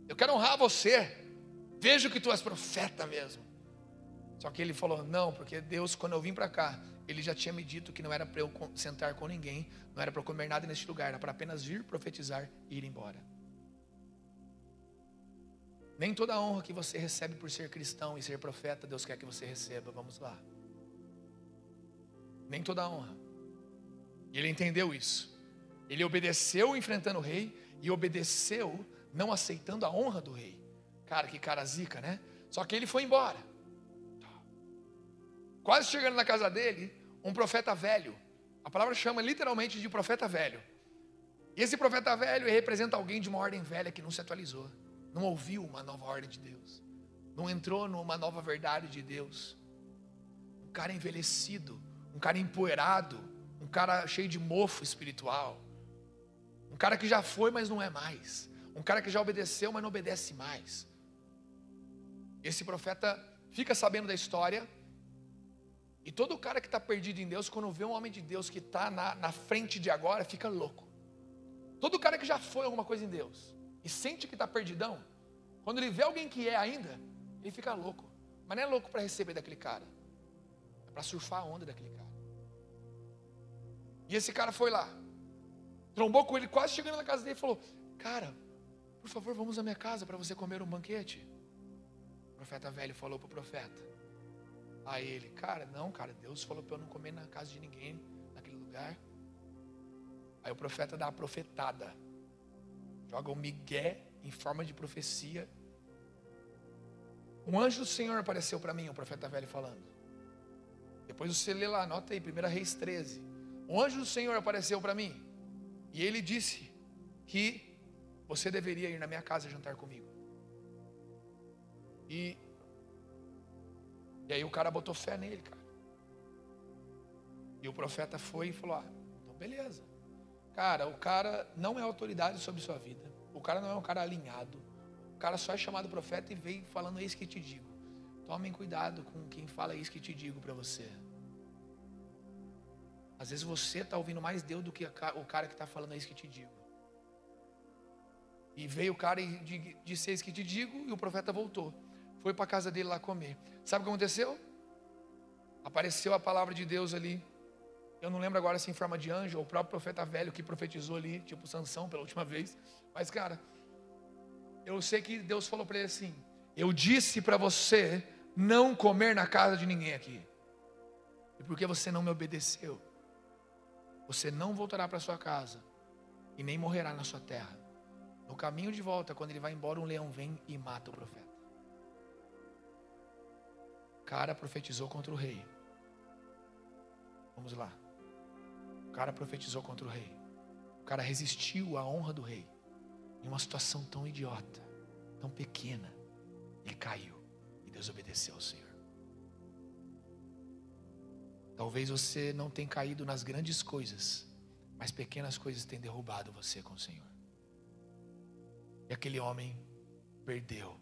[SPEAKER 1] Eu quero honrar você. Vejo que tu és profeta mesmo. Só que ele falou: Não, porque Deus, quando eu vim para cá, ele já tinha me dito que não era para eu sentar com ninguém, não era para comer nada neste lugar, era para apenas vir profetizar e ir embora. Nem toda a honra que você recebe por ser cristão e ser profeta, Deus quer que você receba. Vamos lá. Nem toda a honra. E ele entendeu isso. Ele obedeceu enfrentando o rei e obedeceu não aceitando a honra do rei. Cara, que cara zica, né? Só que ele foi embora. Quase chegando na casa dele, um profeta velho. A palavra chama literalmente de profeta velho. E esse profeta velho representa alguém de uma ordem velha que não se atualizou, não ouviu uma nova ordem de Deus, não entrou numa nova verdade de Deus. Um cara envelhecido, um cara empoeirado, um cara cheio de mofo espiritual, um cara que já foi, mas não é mais, um cara que já obedeceu, mas não obedece mais. Esse profeta fica sabendo da história e todo cara que está perdido em Deus, quando vê um homem de Deus que está na, na frente de agora, fica louco. Todo cara que já foi alguma coisa em Deus e sente que está perdidão, quando ele vê alguém que é ainda, ele fica louco. Mas não é louco para receber daquele cara, é para surfar a onda daquele cara. E esse cara foi lá, trombou com ele, quase chegando na casa dele e falou: Cara, por favor, vamos à minha casa para você comer um banquete. O profeta velho falou para o profeta: a ele, cara, não, cara, Deus falou para eu não comer na casa de ninguém, naquele lugar. Aí o profeta dá a profetada, joga o migué em forma de profecia Um anjo do Senhor apareceu para mim, o profeta velho falando. Depois você lê lá, anota aí, 1 Reis 13. Um anjo do Senhor apareceu para mim. E ele disse que você deveria ir na minha casa jantar comigo. E, e aí o cara botou fé nele, cara. E o profeta foi e falou: Ah, então beleza. Cara, o cara não é autoridade sobre sua vida. O cara não é um cara alinhado. O cara só é chamado profeta e veio falando isso que te digo. Tomem cuidado com quem fala isso que te digo para você. Às vezes você está ouvindo mais Deus do que o cara que está falando isso que te digo. E veio o cara e disse isso que te digo e o profeta voltou. Foi para a casa dele lá comer. Sabe o que aconteceu? Apareceu a palavra de Deus ali. Eu não lembro agora se em forma de anjo ou o próprio profeta velho que profetizou ali, tipo Sansão pela última vez. Mas, cara, eu sei que Deus falou para ele assim: Eu disse para você não comer na casa de ninguém aqui. E porque você não me obedeceu, você não voltará para sua casa e nem morrerá na sua terra. No caminho de volta, quando ele vai embora, um leão vem e mata o profeta. Cara profetizou contra o rei. Vamos lá. O cara profetizou contra o rei. O cara resistiu à honra do rei. Em uma situação tão idiota, tão pequena, ele caiu e desobedeceu ao Senhor. Talvez você não tenha caído nas grandes coisas, mas pequenas coisas têm derrubado você com o Senhor. E aquele homem perdeu.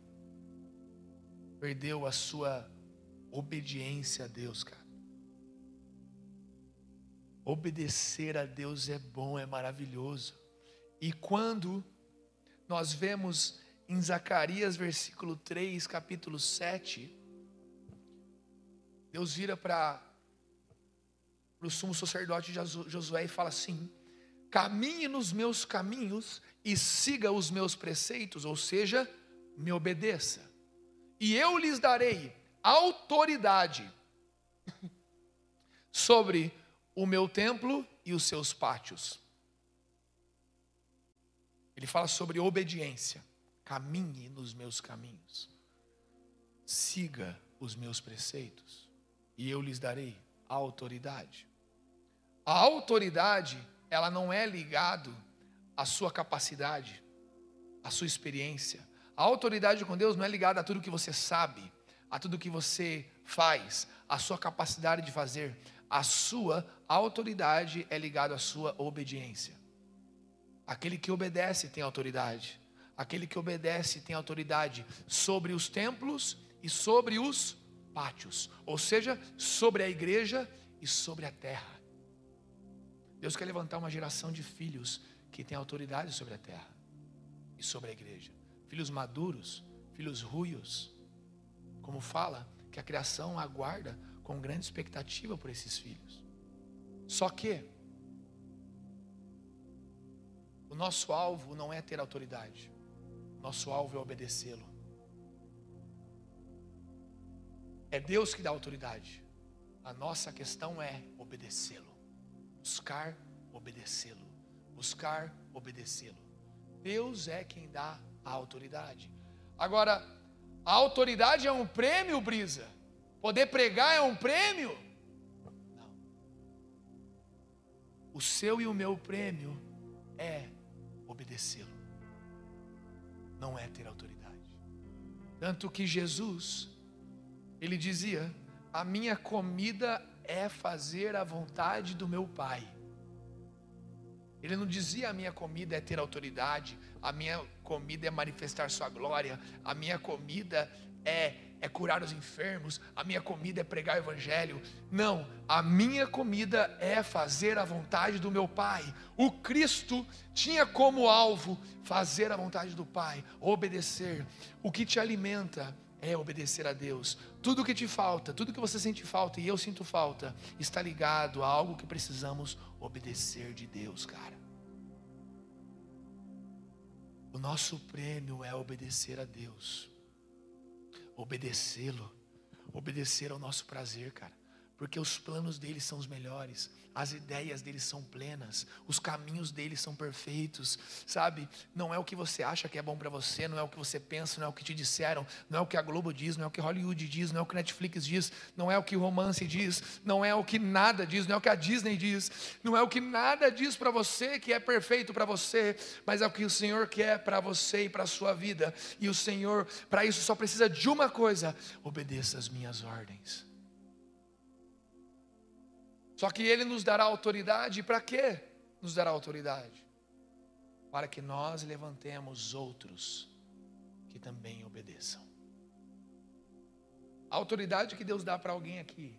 [SPEAKER 1] Perdeu a sua obediência a Deus, cara. Obedecer a Deus é bom, é maravilhoso. E quando nós vemos em Zacarias, versículo 3, capítulo 7, Deus vira para o sumo sacerdote Josué e fala assim: caminhe nos meus caminhos e siga os meus preceitos, ou seja, me obedeça, e eu lhes darei autoridade sobre o meu templo e os seus pátios. Ele fala sobre obediência. Caminhe nos meus caminhos. Siga os meus preceitos. E eu lhes darei a autoridade. A autoridade, ela não é ligado à sua capacidade, à sua experiência. A autoridade com Deus não é ligada a tudo que você sabe, a tudo que você faz, a sua capacidade de fazer a sua autoridade é ligada à sua obediência. Aquele que obedece tem autoridade. Aquele que obedece tem autoridade sobre os templos e sobre os pátios, ou seja, sobre a igreja e sobre a terra. Deus quer levantar uma geração de filhos que tem autoridade sobre a terra e sobre a igreja. Filhos maduros, filhos ruios. Como fala que a criação aguarda com grande expectativa por esses filhos. Só que o nosso alvo não é ter autoridade, nosso alvo é obedecê-lo. É Deus que dá autoridade. A nossa questão é obedecê-lo. Buscar obedecê-lo. Buscar obedecê-lo. Deus é quem dá a autoridade. Agora, a autoridade é um prêmio, Brisa. Poder pregar é um prêmio? Não. O seu e o meu prêmio é obedecê-lo, não é ter autoridade. Tanto que Jesus, ele dizia: A minha comida é fazer a vontade do meu Pai. Ele não dizia a minha comida é ter autoridade, a minha comida é manifestar sua glória, a minha comida é é curar os enfermos, a minha comida é pregar o evangelho. Não, a minha comida é fazer a vontade do meu Pai. O Cristo tinha como alvo fazer a vontade do Pai, obedecer. O que te alimenta é obedecer a Deus. Tudo que te falta, tudo que você sente falta e eu sinto falta, está ligado a algo que precisamos obedecer de Deus, cara. O nosso prêmio é obedecer a Deus obedecê-lo, obedecer ao nosso prazer, cara. Porque os planos dele são os melhores, as ideias dele são plenas, os caminhos dele são perfeitos, sabe? Não é o que você acha que é bom para você, não é o que você pensa, não é o que te disseram, não é o que a Globo diz, não é o que Hollywood diz, não é o que Netflix diz, não é o que o romance diz, não é o que nada diz, não é o que a Disney diz, não é o que nada diz para você que é perfeito para você, mas é o que o Senhor quer para você e para sua vida. E o Senhor, para isso, só precisa de uma coisa: obedeça as minhas ordens. Só que Ele nos dará autoridade, para quê? Nos dará autoridade? Para que nós levantemos outros que também obedeçam. A autoridade que Deus dá para alguém aqui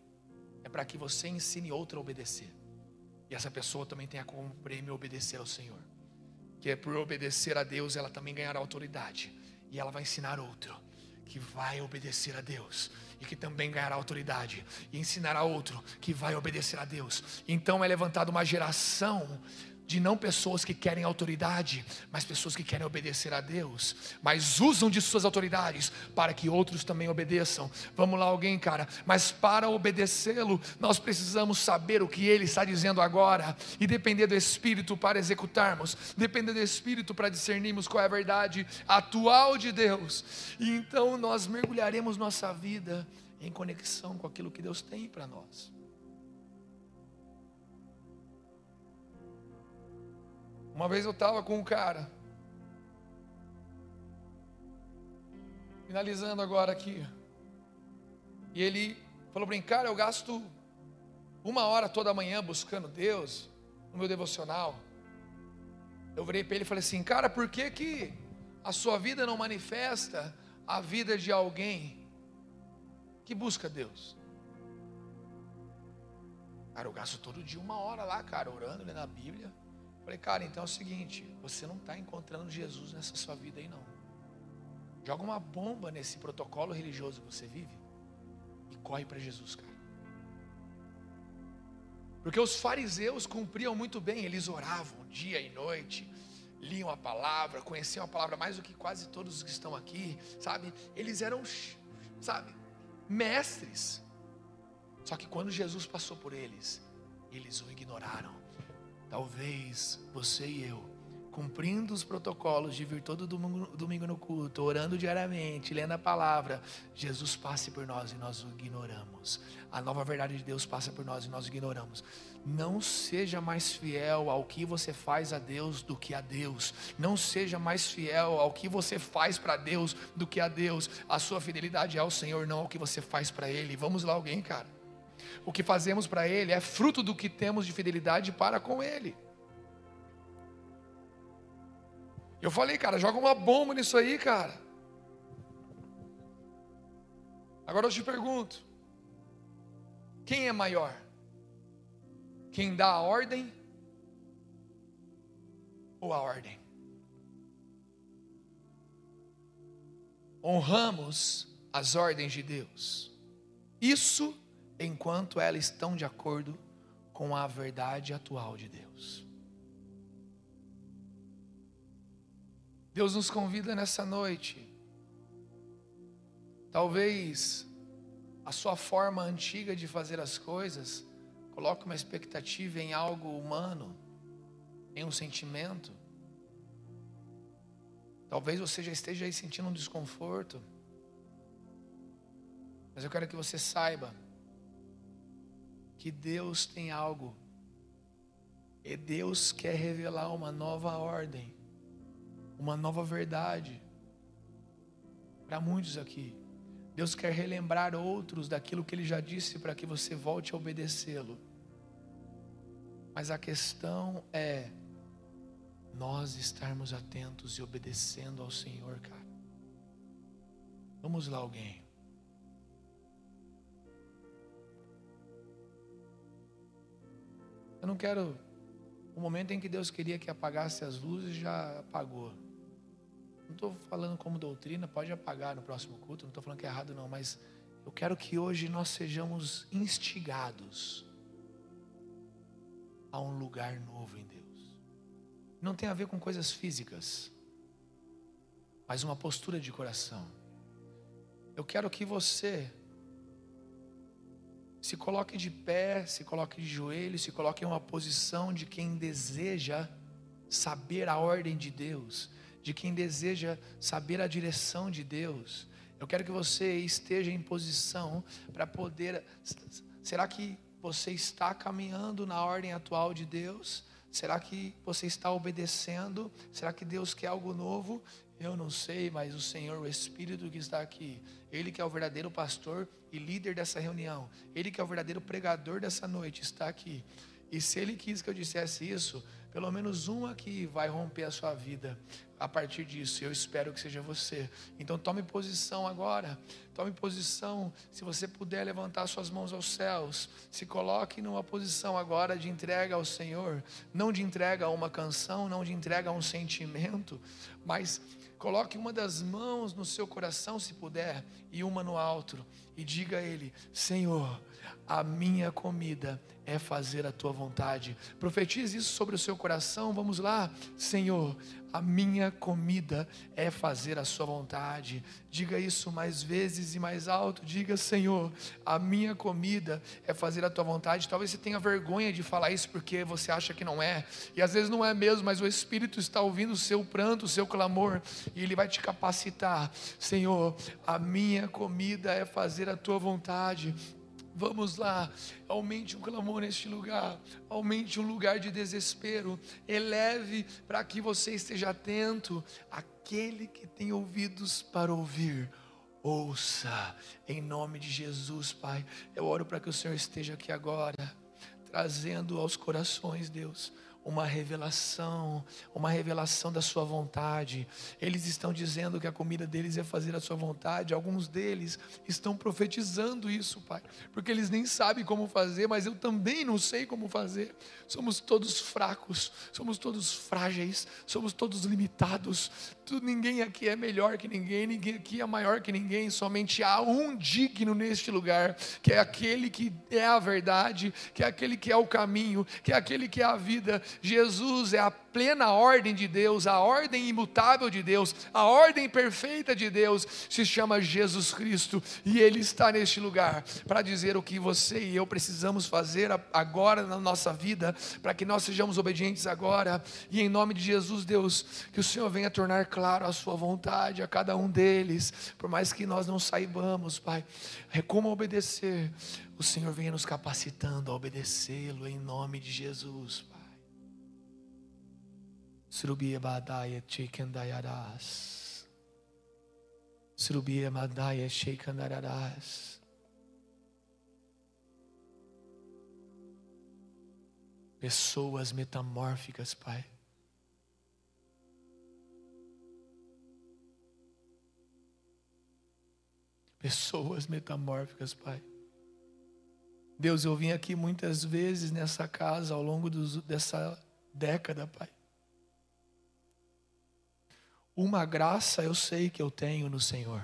[SPEAKER 1] é para que você ensine outro a obedecer. E essa pessoa também tenha como prêmio obedecer ao Senhor. Que é por obedecer a Deus, ela também ganhará autoridade. E ela vai ensinar outro que vai obedecer a Deus e que também ganhará autoridade e ensinará outro que vai obedecer a Deus. Então é levantada uma geração de não pessoas que querem autoridade, mas pessoas que querem obedecer a Deus, mas usam de suas autoridades para que outros também obedeçam. Vamos lá, alguém, cara, mas para obedecê-lo, nós precisamos saber o que ele está dizendo agora e depender do Espírito para executarmos, depender do Espírito para discernirmos qual é a verdade atual de Deus, e então nós mergulharemos nossa vida em conexão com aquilo que Deus tem para nós. Uma vez eu estava com um cara, finalizando agora aqui, e ele falou para mim, cara, eu gasto uma hora toda manhã buscando Deus no meu devocional. Eu virei para ele e falei assim, cara, por que que a sua vida não manifesta a vida de alguém que busca Deus? Cara, eu gasto todo dia uma hora lá, cara, orando, lendo a Bíblia. Falei, cara, então é o seguinte: você não está encontrando Jesus nessa sua vida aí, não. Joga uma bomba nesse protocolo religioso que você vive e corre para Jesus, cara. Porque os fariseus cumpriam muito bem, eles oravam dia e noite, liam a palavra, conheciam a palavra mais do que quase todos os que estão aqui, sabe? Eles eram, sabe, mestres. Só que quando Jesus passou por eles, eles o ignoraram. Talvez você e eu, cumprindo os protocolos de vir todo domingo, no culto, orando diariamente, lendo a palavra, Jesus passe por nós e nós o ignoramos. A nova verdade de Deus passa por nós e nós o ignoramos. Não seja mais fiel ao que você faz a Deus do que a Deus. Não seja mais fiel ao que você faz para Deus do que a Deus. A sua fidelidade é ao Senhor, não ao que você faz para Ele. Vamos lá, alguém, cara o que fazemos para Ele é fruto do que temos de fidelidade para com Ele. Eu falei, cara, joga uma bomba nisso aí, cara. Agora eu te pergunto: quem é maior? Quem dá a ordem ou a ordem? Honramos as ordens de Deus. Isso enquanto elas estão de acordo com a verdade atual de Deus. Deus nos convida nessa noite. Talvez a sua forma antiga de fazer as coisas coloque uma expectativa em algo humano, em um sentimento. Talvez você já esteja aí sentindo um desconforto. Mas eu quero que você saiba que Deus tem algo. E Deus quer revelar uma nova ordem, uma nova verdade para muitos aqui. Deus quer relembrar outros daquilo que Ele já disse para que você volte a obedecê-lo. Mas a questão é nós estarmos atentos e obedecendo ao Senhor, cara. Vamos lá, alguém. Eu não quero. O momento em que Deus queria que apagasse as luzes, já apagou. Não estou falando como doutrina, pode apagar no próximo culto, não estou falando que é errado, não, mas eu quero que hoje nós sejamos instigados a um lugar novo em Deus. Não tem a ver com coisas físicas, mas uma postura de coração. Eu quero que você Se coloque de pé, se coloque de joelho, se coloque em uma posição de quem deseja saber a ordem de Deus, de quem deseja saber a direção de Deus. Eu quero que você esteja em posição para poder. Será que você está caminhando na ordem atual de Deus? Será que você está obedecendo? Será que Deus quer algo novo? Eu não sei, mas o Senhor, o Espírito que está aqui, Ele que é o verdadeiro pastor e líder dessa reunião, Ele que é o verdadeiro pregador dessa noite, está aqui. E se Ele quis que eu dissesse isso, pelo menos um aqui vai romper a sua vida a partir disso. Eu espero que seja você. Então tome posição agora. Tome posição. Se você puder levantar suas mãos aos céus, se coloque numa posição agora de entrega ao Senhor, não de entrega a uma canção, não de entrega a um sentimento, mas coloque uma das mãos no seu coração, se puder, e uma no alto, e diga a Ele: Senhor, a minha comida é fazer a tua vontade. Profetize isso sobre o seu coração. Vamos lá, Senhor, a minha comida é fazer a sua vontade. Diga isso mais vezes e mais alto. Diga, Senhor, a minha comida é fazer a tua vontade. Talvez você tenha vergonha de falar isso porque você acha que não é. E às vezes não é mesmo, mas o Espírito está ouvindo o seu pranto, o seu clamor, e ele vai te capacitar. Senhor, a minha comida é fazer a tua vontade. Vamos lá, aumente um clamor neste lugar, aumente um lugar de desespero, eleve para que você esteja atento. Aquele que tem ouvidos para ouvir, ouça, em nome de Jesus, Pai. Eu oro para que o Senhor esteja aqui agora, trazendo aos corações, Deus, uma revelação, uma revelação da sua vontade. Eles estão dizendo que a comida deles é fazer a sua vontade. Alguns deles estão profetizando isso, Pai, porque eles nem sabem como fazer, mas eu também não sei como fazer. Somos todos fracos, somos todos frágeis, somos todos limitados. ninguém aqui é melhor que ninguém, ninguém aqui é maior que ninguém. Somente há um digno neste lugar, que é aquele que é a verdade, que é aquele que é o caminho, que é aquele que é a vida. Jesus é a plena ordem de Deus, a ordem imutável de Deus, a ordem perfeita de Deus se chama Jesus Cristo e Ele está neste lugar para dizer o que você e eu precisamos fazer agora na nossa vida, para que nós sejamos obedientes agora e em nome de Jesus, Deus, que o Senhor venha tornar claro a Sua vontade a cada um deles, por mais que nós não saibamos, Pai, é como obedecer. O Senhor venha nos capacitando a obedecê-lo em nome de Jesus. Srubia Badaya Chikandayaras. Srubia Madaya Sheikandayaras. Pessoas metamórficas, Pai. Pessoas metamórficas, Pai. Deus, eu vim aqui muitas vezes nessa casa ao longo dos, dessa década, Pai. Uma graça eu sei que eu tenho no Senhor.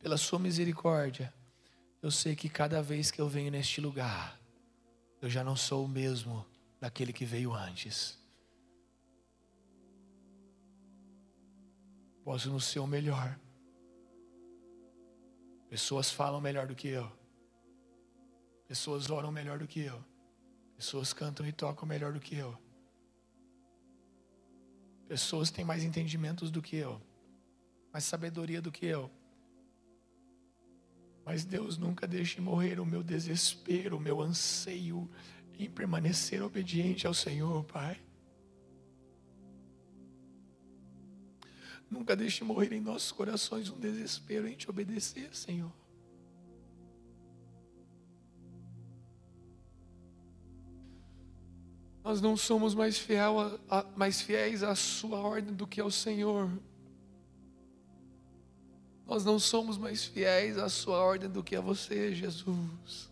[SPEAKER 1] Pela Sua misericórdia, eu sei que cada vez que eu venho neste lugar, eu já não sou o mesmo daquele que veio antes. Posso não ser o melhor. Pessoas falam melhor do que eu. Pessoas oram melhor do que eu. Pessoas cantam e tocam melhor do que eu. Pessoas têm mais entendimentos do que eu, mais sabedoria do que eu. Mas Deus nunca deixe morrer o meu desespero, o meu anseio em permanecer obediente ao Senhor, Pai. Nunca deixe morrer em nossos corações um desespero em te obedecer, Senhor. Nós não somos mais, fiel a, a, mais fiéis à Sua ordem do que ao Senhor. Nós não somos mais fiéis à Sua ordem do que a você, Jesus.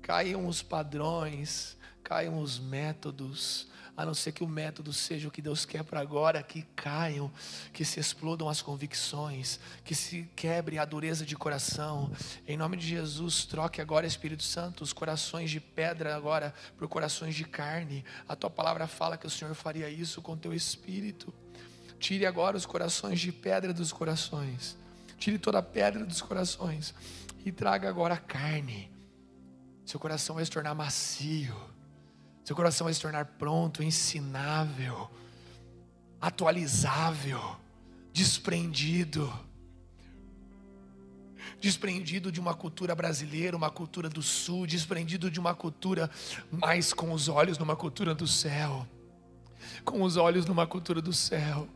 [SPEAKER 1] Caiam os padrões, caiam os métodos, a não ser que o método seja o que Deus quer para agora, que caiam, que se explodam as convicções, que se quebre a dureza de coração. Em nome de Jesus, troque agora, Espírito Santo, os corações de pedra agora por corações de carne. A tua palavra fala que o Senhor faria isso com teu espírito. Tire agora os corações de pedra dos corações. Tire toda a pedra dos corações e traga agora a carne. Seu coração vai se tornar macio. Seu coração vai se tornar pronto, ensinável, atualizável, desprendido. Desprendido de uma cultura brasileira, uma cultura do sul, desprendido de uma cultura mais com os olhos numa cultura do céu. Com os olhos numa cultura do céu.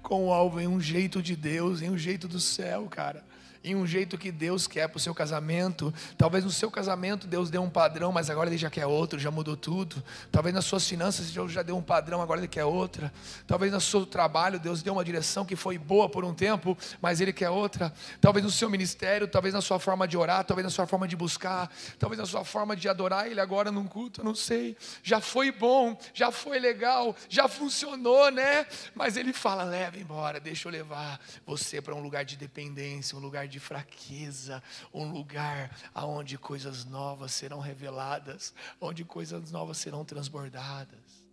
[SPEAKER 1] Com o alvo em um jeito de Deus, em um jeito do céu, cara em um jeito que Deus quer para o seu casamento. Talvez no seu casamento Deus deu um padrão, mas agora Ele já quer outro, já mudou tudo. Talvez nas suas finanças Deus já deu um padrão, agora Ele quer outra. Talvez no seu trabalho Deus deu uma direção que foi boa por um tempo, mas Ele quer outra. Talvez no seu ministério, talvez na sua forma de orar, talvez na sua forma de buscar, talvez na sua forma de adorar Ele agora num culto, não sei. Já foi bom, já foi legal, já funcionou, né? Mas Ele fala: leva embora, deixa eu levar você para um lugar de dependência, um lugar de de fraqueza, um lugar aonde coisas novas serão reveladas, onde coisas novas serão transbordadas.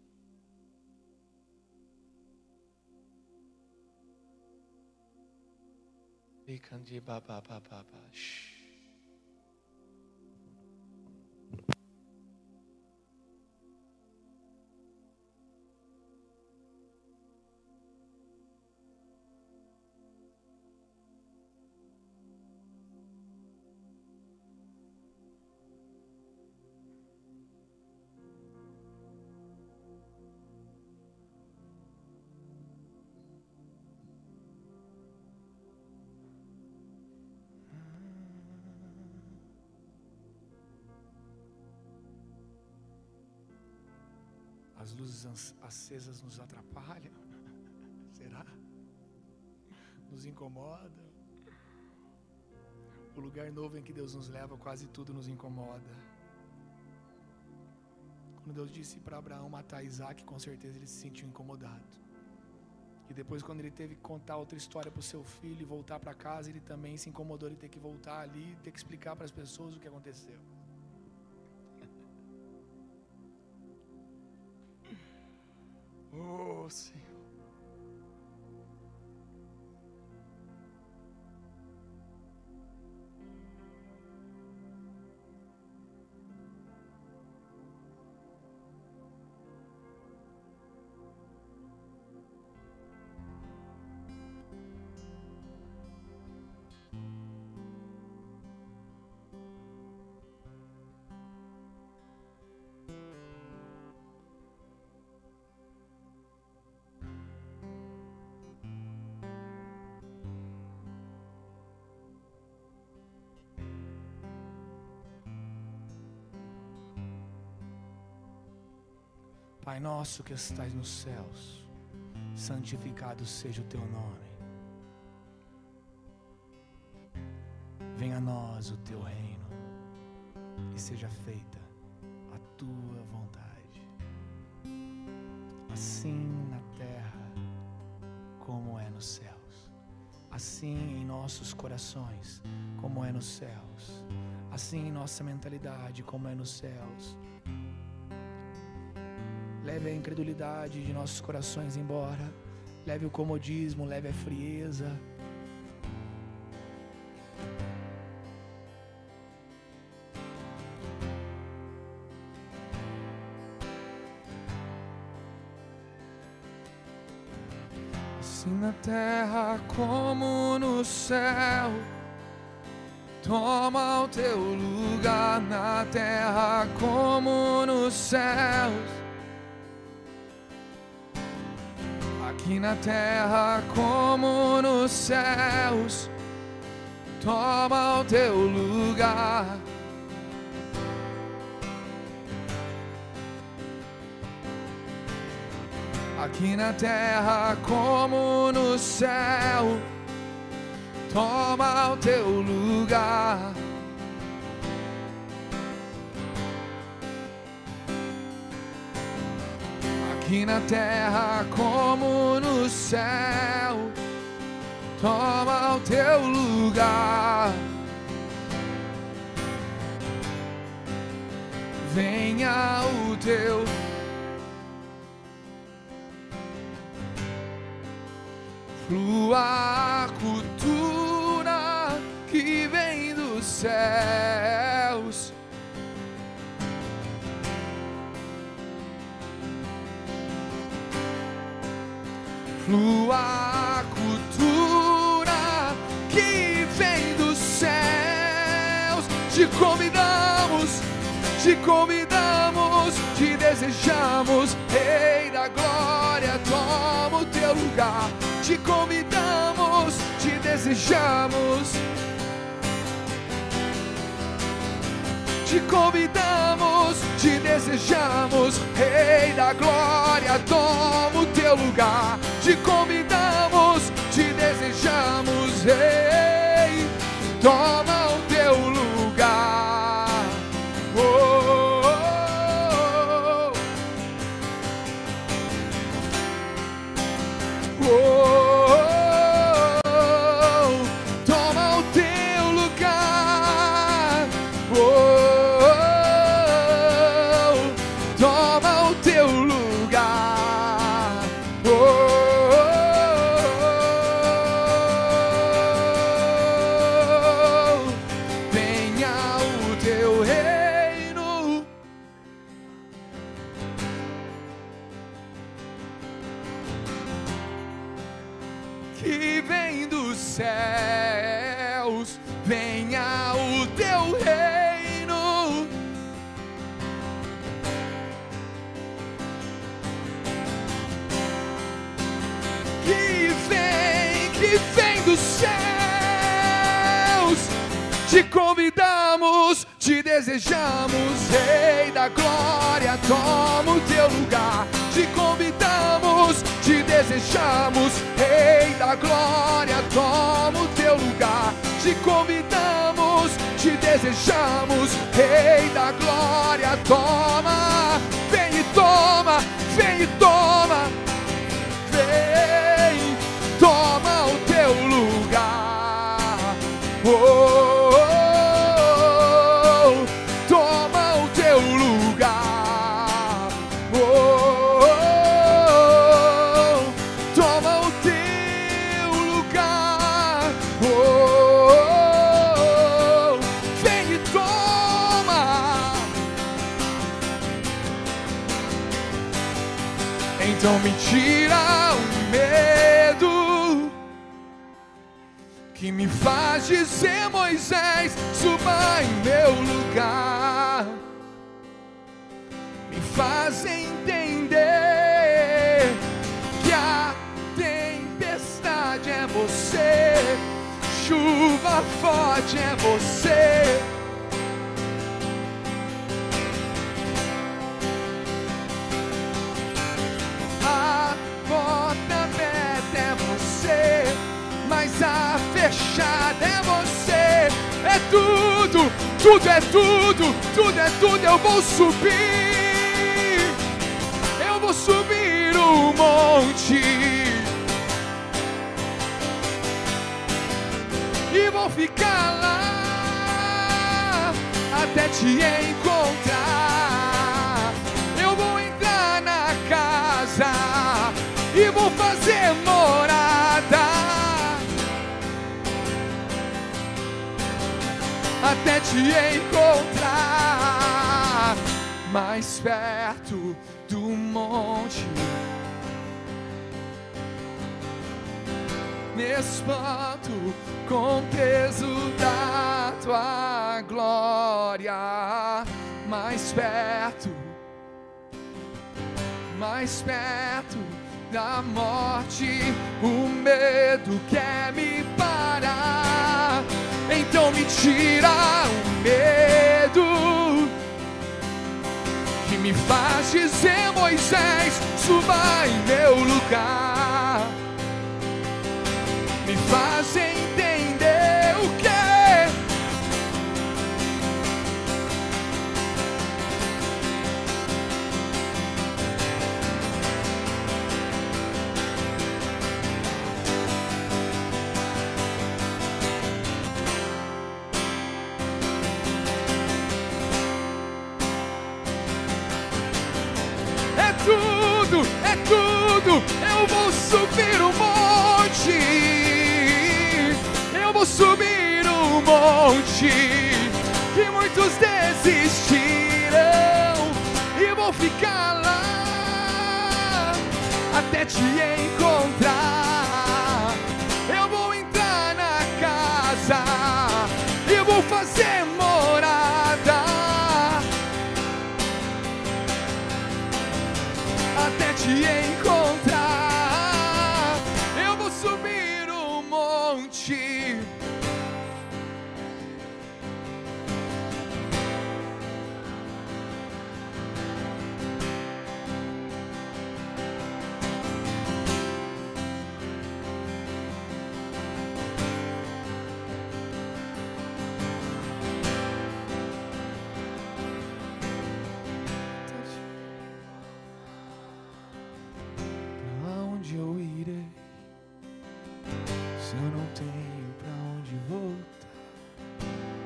[SPEAKER 1] As luzes acesas nos atrapalham? Será? Nos incomoda? O lugar novo em que Deus nos leva, quase tudo nos incomoda. Quando Deus disse para Abraão matar Isaac, com certeza ele se sentiu incomodado. E depois, quando ele teve que contar outra história para o seu filho e voltar para casa, ele também se incomodou de ter que voltar ali, ter que explicar para as pessoas o que aconteceu. Oh, Senhor. Pai nosso que estás nos céus, santificado seja o teu nome. Venha a nós o teu reino e seja feita a tua vontade, assim na terra como é nos céus, assim em nossos corações como é nos céus, assim em nossa mentalidade como é nos céus Leve a incredulidade de nossos corações embora. Leve o comodismo, leve a frieza. Assim na terra como no céu. Toma o teu lugar na terra como nos céus. Aqui na terra como nos céus. Toma o teu lugar. Aqui na terra como no céu. Toma o teu lugar. Aqui na terra como no céu. Toma o teu lugar. Venha o teu flua a cultura que vem do céu. Lua, cultura que vem dos céus. Te convidamos, te convidamos, te desejamos, Rei da glória, toma o teu lugar. Te convidamos, te desejamos. te convidamos, te desejamos, Rei da glória, toma o teu lugar. Te convidamos, te desejamos, Rei, toma te convidamos, te desejamos, Rei da glória, toma o teu lugar. Te convidamos, te desejamos, Rei da glória, toma o teu lugar. Te convidamos, te desejamos, Rei da glória, toma, vem e toma, vem e toma, vem, dizer te encontrar. Eu vou entrar na casa e vou fazer morada até te encontrar mais perto do monte. Me espanto com peso da mais perto mais perto da morte, o medo quer me parar. Então me tira o medo que me faz dizer Moisés, suba em meu lugar. Me faz Muitos desistirão. E vou ficar lá até te encontrar. Tenho pra onde voltar,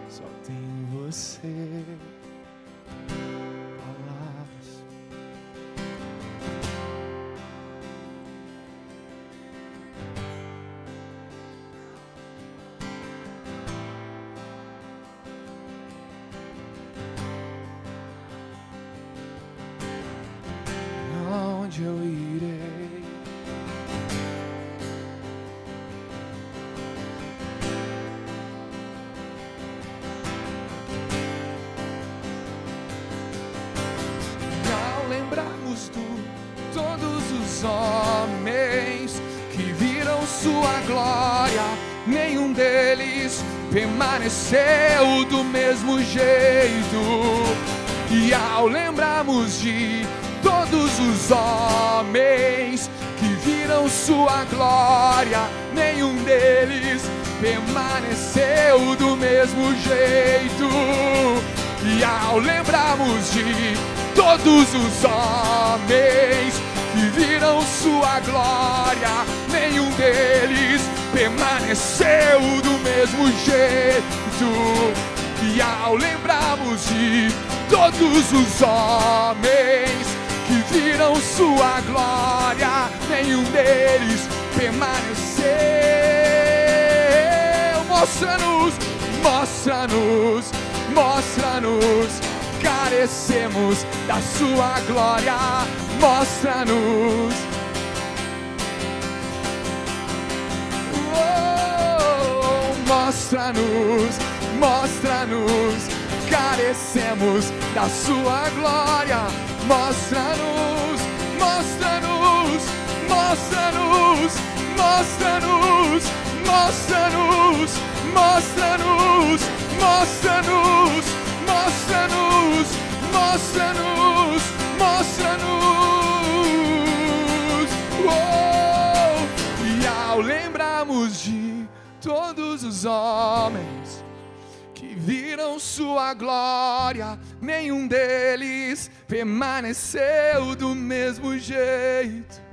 [SPEAKER 1] só tenho você. Palavras. Onde eu irei? Permaneceu do mesmo jeito. E ao lembrarmos de todos os homens que viram sua glória, nenhum deles permaneceu do mesmo jeito. E ao lembrarmos de todos os homens que viram sua glória, nenhum deles permaneceu do mesmo jeito. E ao lembrarmos de todos os homens que viram sua glória, nenhum deles permaneceu. Mostra-nos, mostra-nos, mostra-nos, carecemos da sua glória. Mostra-nos. Mostra-nos, mostra-nos, carecemos da sua glória. Mostra-nos, mostra-nos, mostra-nos, mostra-nos, mostra-nos, mostra-nos, mostra-nos, mostra-nos, mostra-nos, mostra-nos. Todos os homens que viram sua glória, nenhum deles permaneceu do mesmo jeito.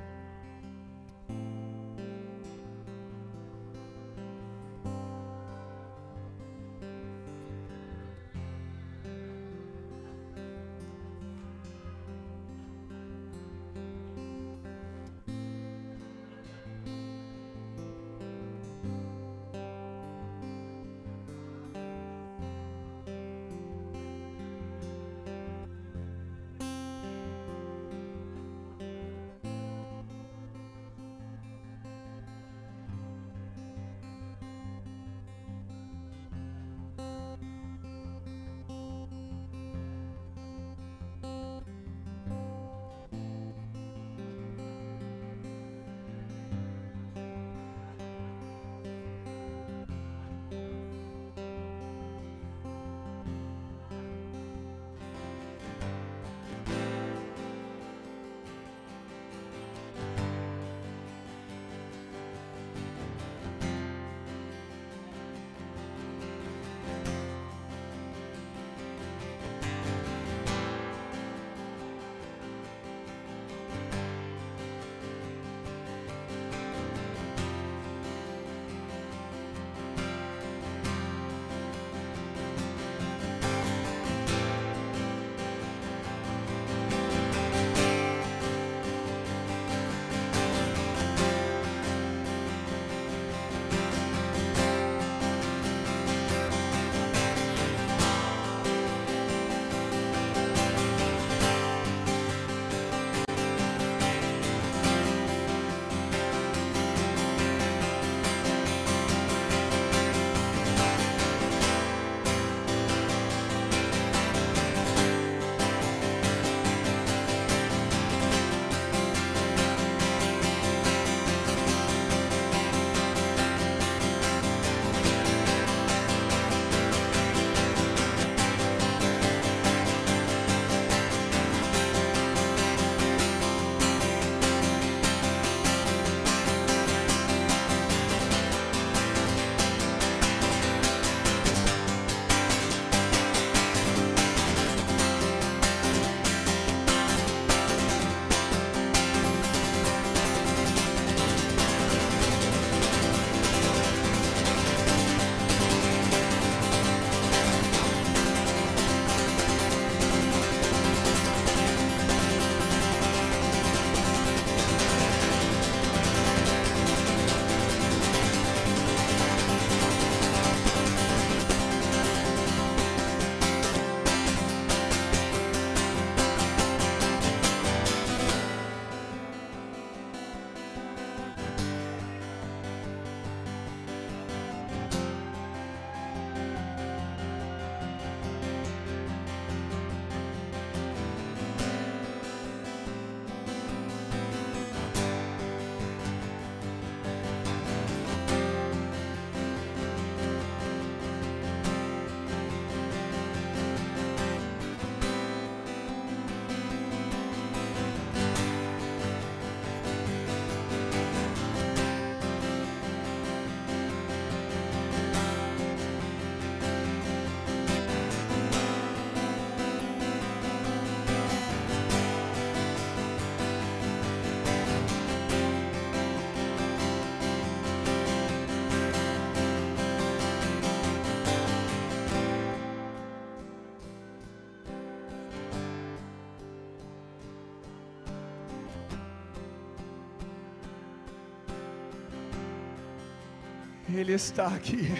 [SPEAKER 1] Ele está aqui.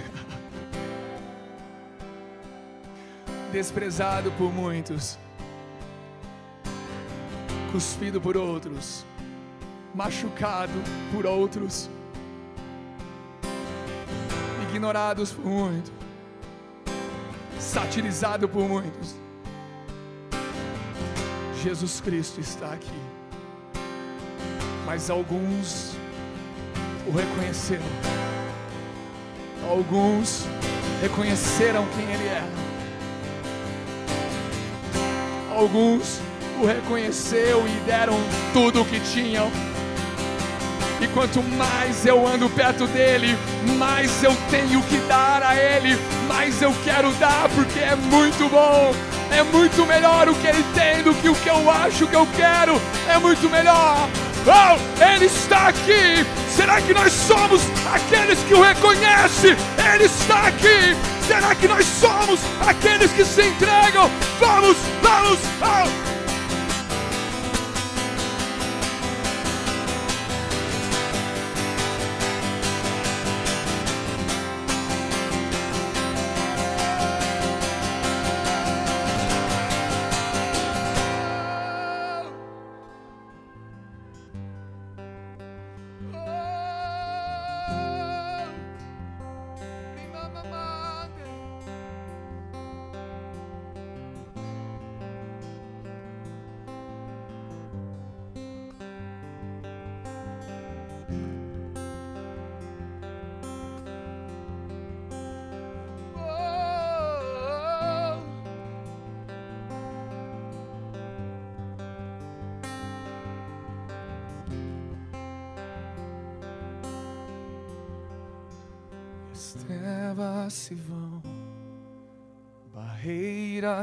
[SPEAKER 1] Desprezado por muitos, cuspido por outros, machucado por outros, ignorados por muitos, satirizado por muitos. Jesus Cristo está aqui, mas alguns o reconheceram, alguns reconheceram quem Ele é, alguns o reconheceu e deram tudo o que tinham e quanto mais eu ando perto dele, mais eu tenho que dar a ele, mais eu quero dar, porque é muito bom, é muito melhor o que ele tem do que o que eu acho que eu quero, é muito melhor. Oh, ele está aqui. Será que nós somos aqueles que o reconhecem? Ele está aqui. Será que nós somos aqueles que se entregam? Vamos, vamos, oh.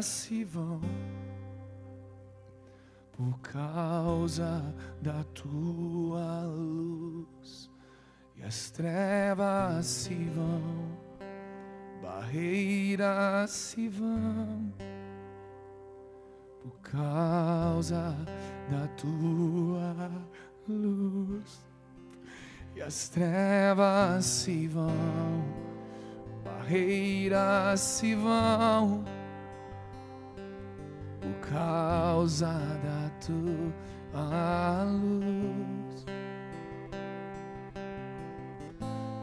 [SPEAKER 1] Se vão, por causa da tua luz, e as trevas se vão, barreiras se vão, por causa da tua luz. E as trevas se vão, barreiras se vão, por causa da tua luz.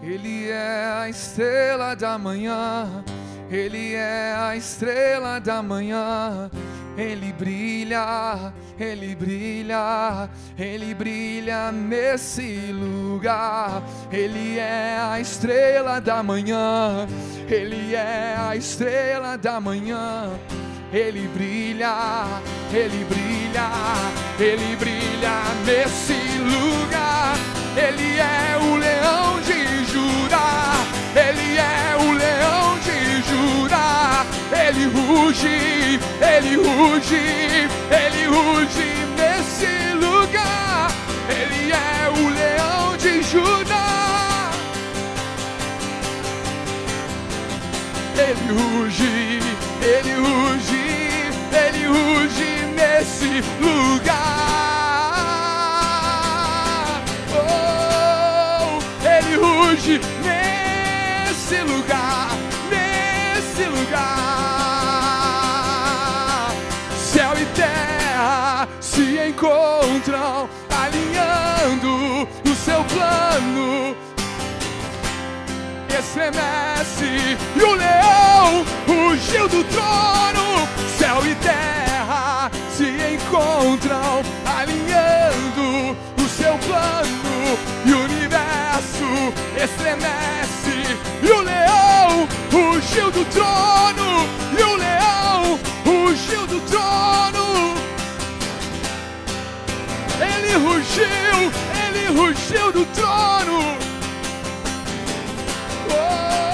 [SPEAKER 1] Ele é a estrela da manhã, Ele é a estrela da manhã, Ele brilha ele brilha, Ele brilha nesse lugar. Ele é a estrela da manhã, Ele é a estrela da manhã. Ele brilha, Ele brilha, Ele brilha nesse lugar. Ele é o leão de Judá, Ele é o leão de Judá. Ele ruge, Ele ruge, Ele ruge nesse lugar. Ele é o leão de Judá. Ele ruge, Ele ruge, Ruge nesse lugar. Oh, Ele ruge nesse lugar, nesse lugar. encontram alinhando o seu plano. Estremece e o leão rugiu do trono. Céu e terra se encontram alinhando o seu plano. E o universo estremece e o leão rugiu do trono. E o leão rugiu do trono. Ele rugiu, ele rugiu do trono. Teu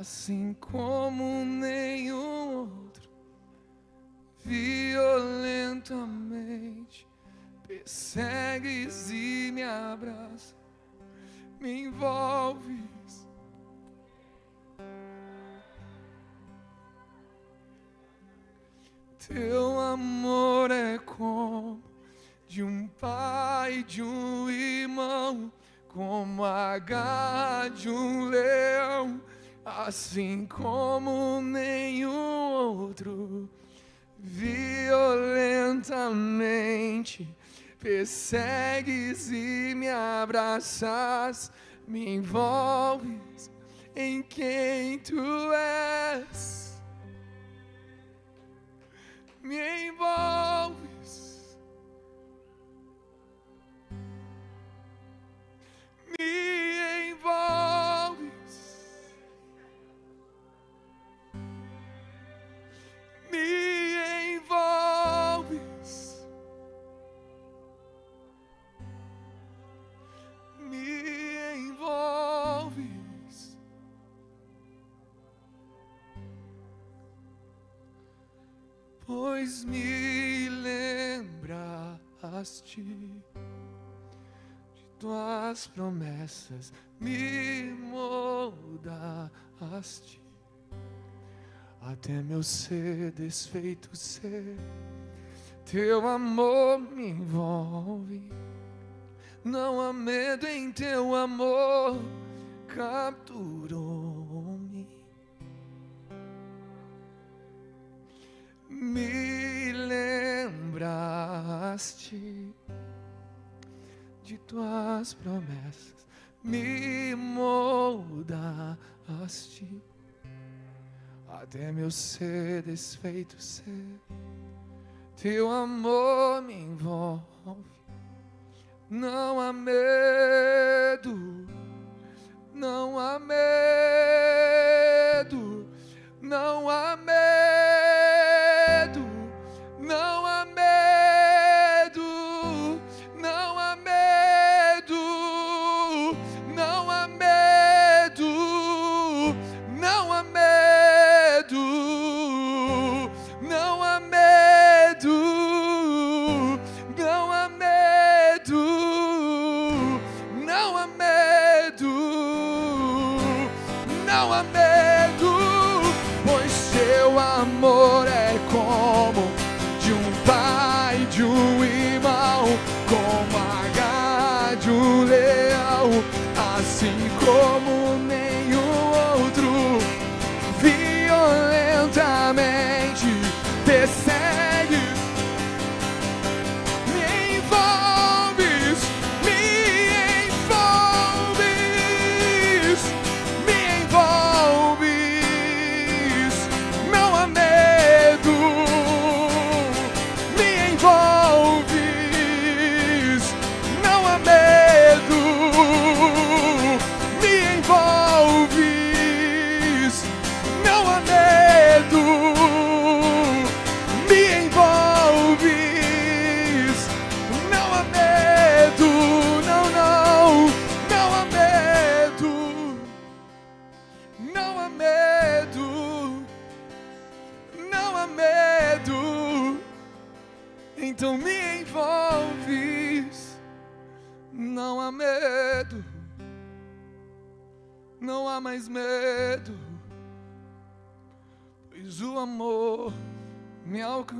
[SPEAKER 1] assim como nenhum outro, violentamente persegues e me abraças, me envolves. Teu amor é como de um pai, de um irmão, como a garra de um leão, assim como nenhum outro, violentamente persegues e me abraças, me envolves em quem tu és. Me envolves, me envolves, me envolves, me envolves. pois me lembraste de tuas promessas, me moldaste até meu ser desfeito ser. Teu amor me envolve, não há medo em teu amor, capturou-me. Me lembraste de tuas promessas, me moldaste até meu ser desfeito ser. Teu amor me envolve, não há medo, não há medo, não há medo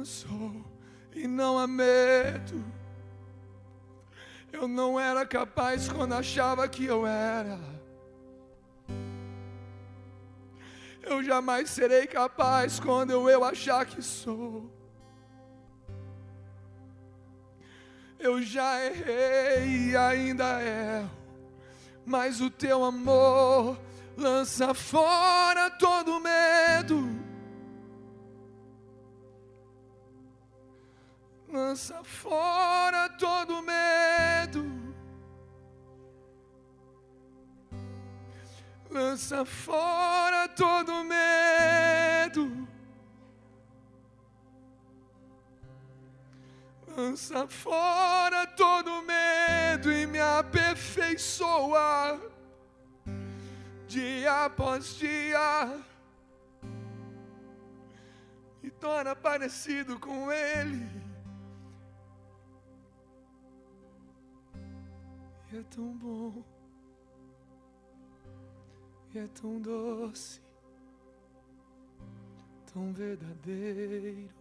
[SPEAKER 1] alcançou e não há medo. Eu não era capaz quando achava que eu era. Eu jamais serei capaz quando eu, achar que sou. Eu já errei e ainda erro, mas o teu amor lança fora todo medo. Lança fora todo medo. lança fora todo medo.
[SPEAKER 2] lança fora todo medo e me aperfeiçoa dia após dia. Me torna parecido com Ele. E é tão bom, e é tão doce, tão verdadeiro.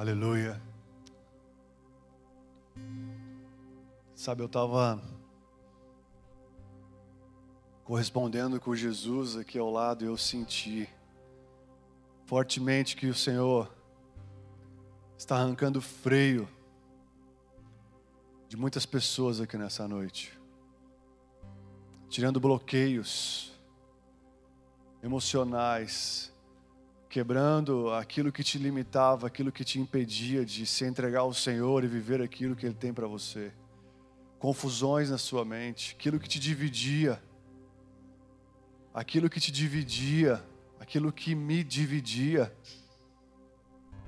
[SPEAKER 3] Aleluia. Sabe, eu estava correspondendo com Jesus aqui ao lado e eu senti fortemente que o Senhor está arrancando freio de muitas pessoas aqui nessa noite, tirando bloqueios emocionais, quebrando aquilo que te limitava, aquilo que te impedia de se entregar ao Senhor e viver aquilo que Ele tem para você. Confusões na sua mente, aquilo que te dividia, aquilo que te dividia, aquilo que me dividia,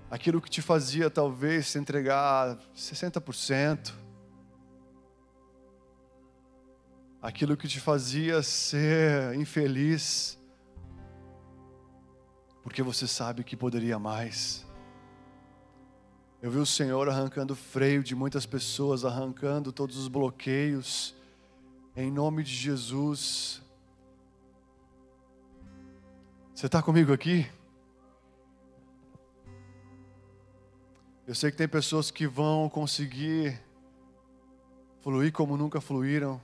[SPEAKER 3] aquilo que te fazia talvez se entregar 60%, aquilo que te fazia ser infeliz porque você sabe que poderia mais. Eu vi o Senhor arrancando freio de muitas pessoas, arrancando todos os bloqueios, em nome de Jesus. Você está comigo aqui? Eu sei que tem pessoas que vão conseguir fluir como nunca fluíram,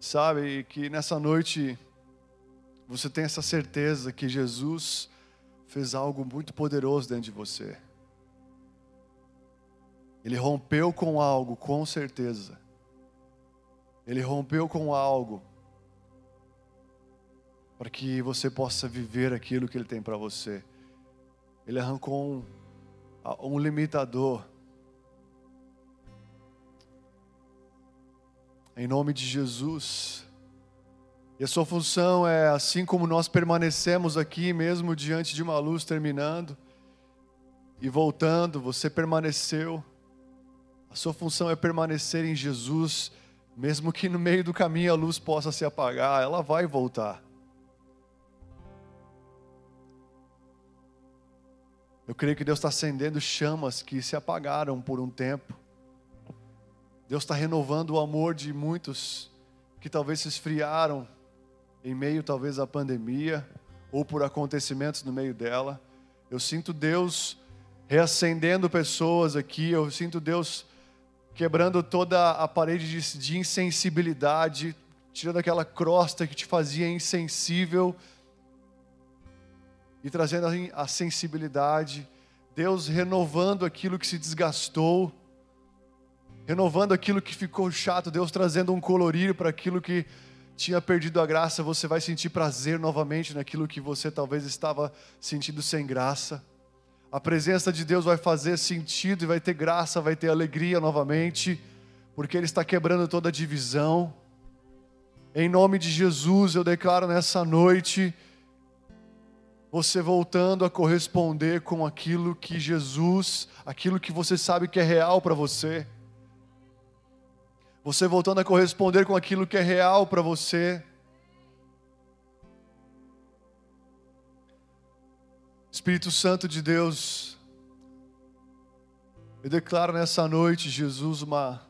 [SPEAKER 3] sabe? E que nessa noite você tem essa certeza que Jesus fez algo muito poderoso dentro de você. Ele rompeu com algo, com certeza. Ele rompeu com algo para que você possa viver aquilo que Ele tem para você. Ele arrancou um, um limitador. Em nome de Jesus. E a sua função é, assim como nós permanecemos aqui, mesmo diante de uma luz terminando e voltando, você permaneceu. A sua função é permanecer em Jesus, mesmo que no meio do caminho a luz possa se apagar, ela vai voltar. Eu creio que Deus está acendendo chamas que se apagaram por um tempo. Deus está renovando o amor de muitos que talvez se esfriaram em meio talvez à pandemia ou por acontecimentos no meio dela. Eu sinto Deus reacendendo pessoas aqui, eu sinto Deus quebrando toda a parede de, de insensibilidade, tirando aquela crosta que te fazia insensível e trazendo a sensibilidade. Deus renovando aquilo que se desgastou, renovando aquilo que ficou chato, Deus trazendo um colorido para aquilo que tinha perdido a graça, você vai sentir prazer novamente naquilo que você talvez estava sentindo sem graça. A presença de Deus vai fazer sentido e vai ter graça, vai ter alegria novamente, porque Ele está quebrando toda a divisão. Em nome de Jesus, eu declaro nessa noite, você voltando a corresponder com aquilo que Jesus, aquilo que você sabe que é real para você. Você voltando a corresponder com aquilo que é real para você. Espírito Santo de Deus, eu declaro nessa noite, Jesus, uma,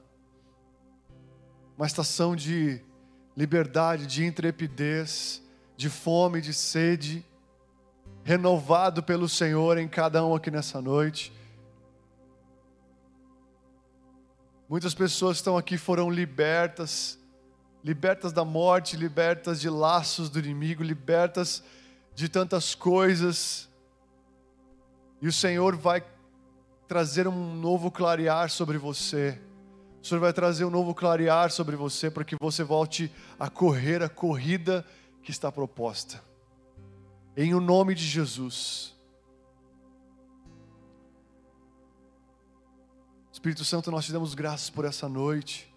[SPEAKER 3] uma estação de liberdade, de intrepidez, de fome, de sede, renovado pelo Senhor em cada um aqui nessa noite. Muitas pessoas que estão aqui foram libertas libertas da morte, libertas de laços do inimigo, libertas de tantas coisas. E o Senhor vai trazer um novo clarear sobre você. O Senhor vai trazer um novo clarear sobre você para que você volte a correr a corrida que está proposta. Em o nome de Jesus. Espírito Santo, nós te damos graças por essa noite.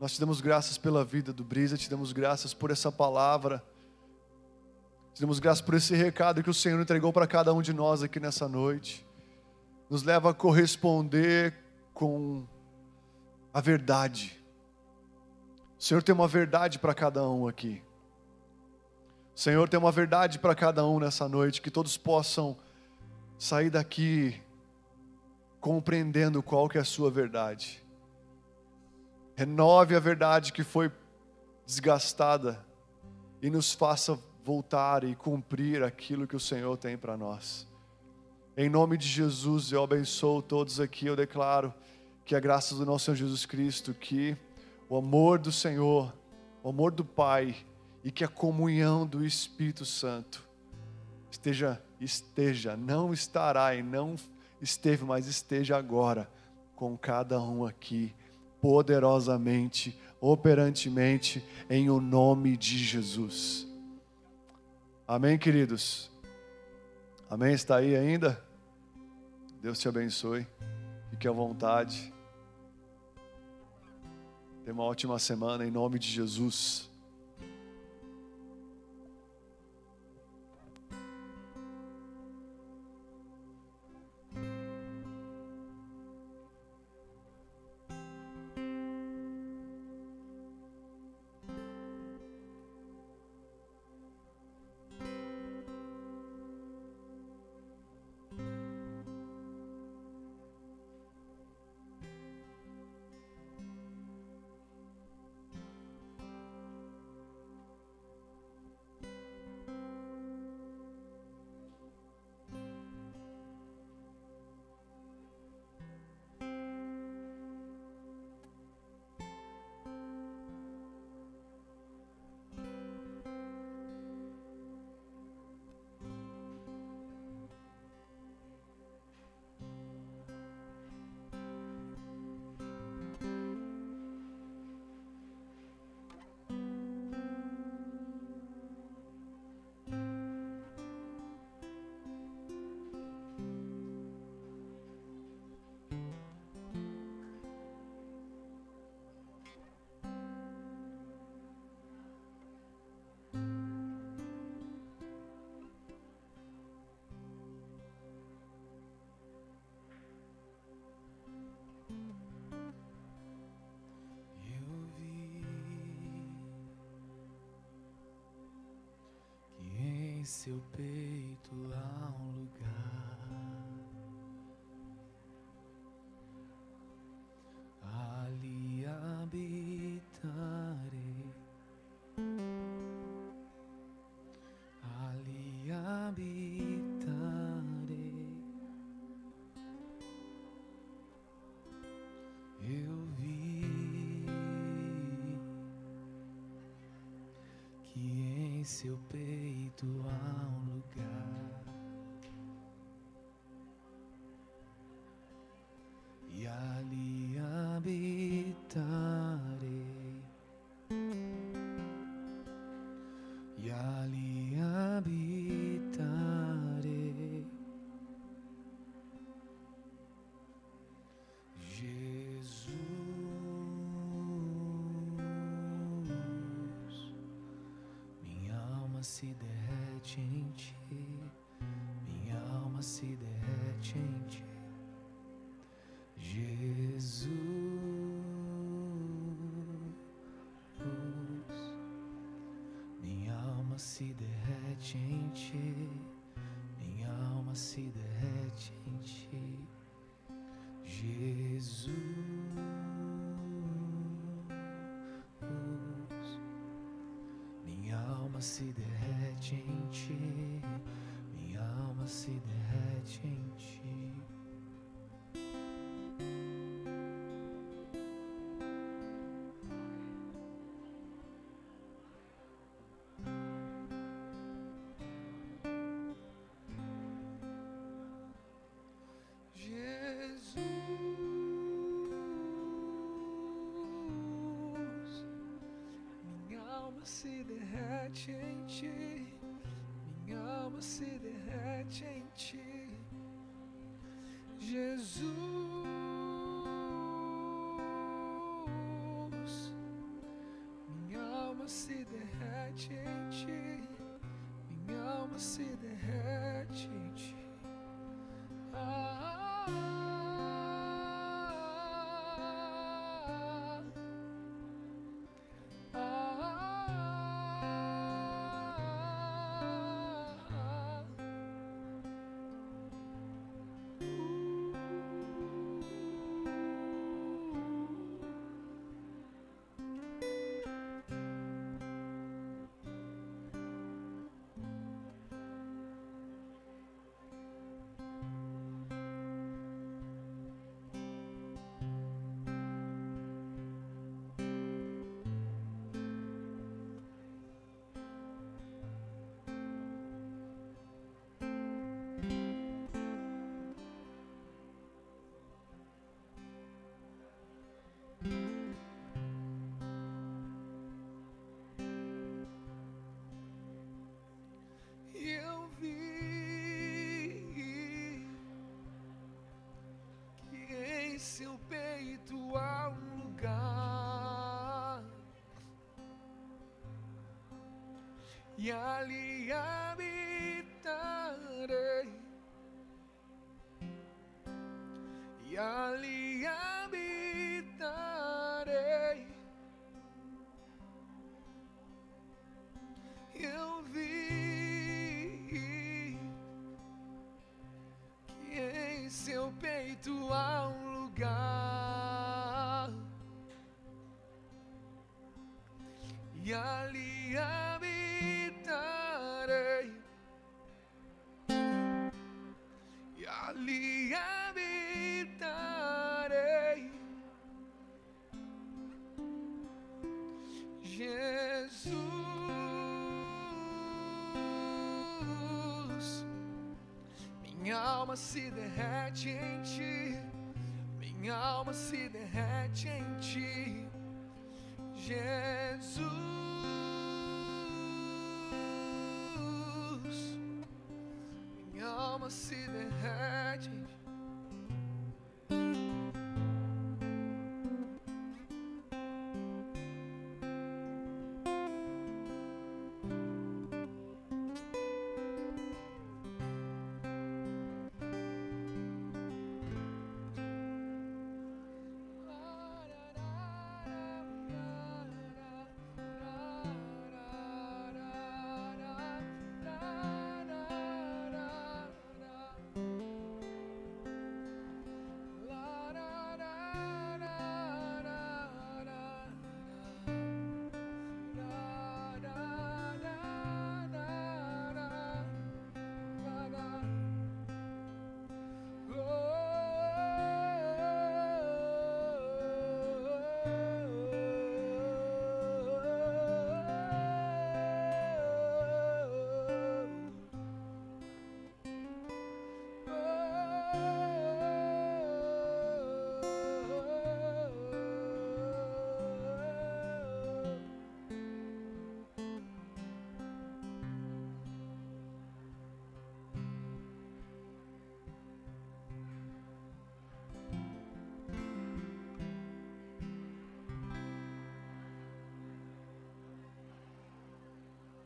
[SPEAKER 3] Nós te damos graças pela vida do Brisa, te damos graças por essa palavra. Te damos graças por esse recado que o Senhor entregou para cada um de nós aqui nessa noite. Nos leva a corresponder com a verdade. O Senhor tem uma verdade para cada um aqui. O Senhor tem uma verdade para cada um nessa noite, que todos possam sair daqui compreendendo qual que é a sua verdade. Renove a verdade que foi desgastada e nos faça voltar e cumprir aquilo que o Senhor tem para nós. Em nome de Jesus, eu abençoo todos aqui, eu declaro que a graça do nosso Senhor Jesus Cristo, que o amor do Senhor, o amor do Pai e que a comunhão do Espírito Santo esteja, esteja, não estará e não esteve, mas esteja agora com cada um aqui, poderosamente, operantemente, em o nome de Jesus. Amém, queridos? Amém? Está aí ainda? Deus te abençoe. Fique à vontade. Tenha uma ótima semana em nome de Jesus.
[SPEAKER 1] Seu peito seu peito há se derrete em ti, minha alma se derrete em ti, Jesus, minha alma se derrete em ti, Jesus, minha alma se derrete em ti, minha alma se derrete em ti, Jesus. E ali alma se derrete em ti, minha alma se derrete em ti, Jesus, minha alma se derrete.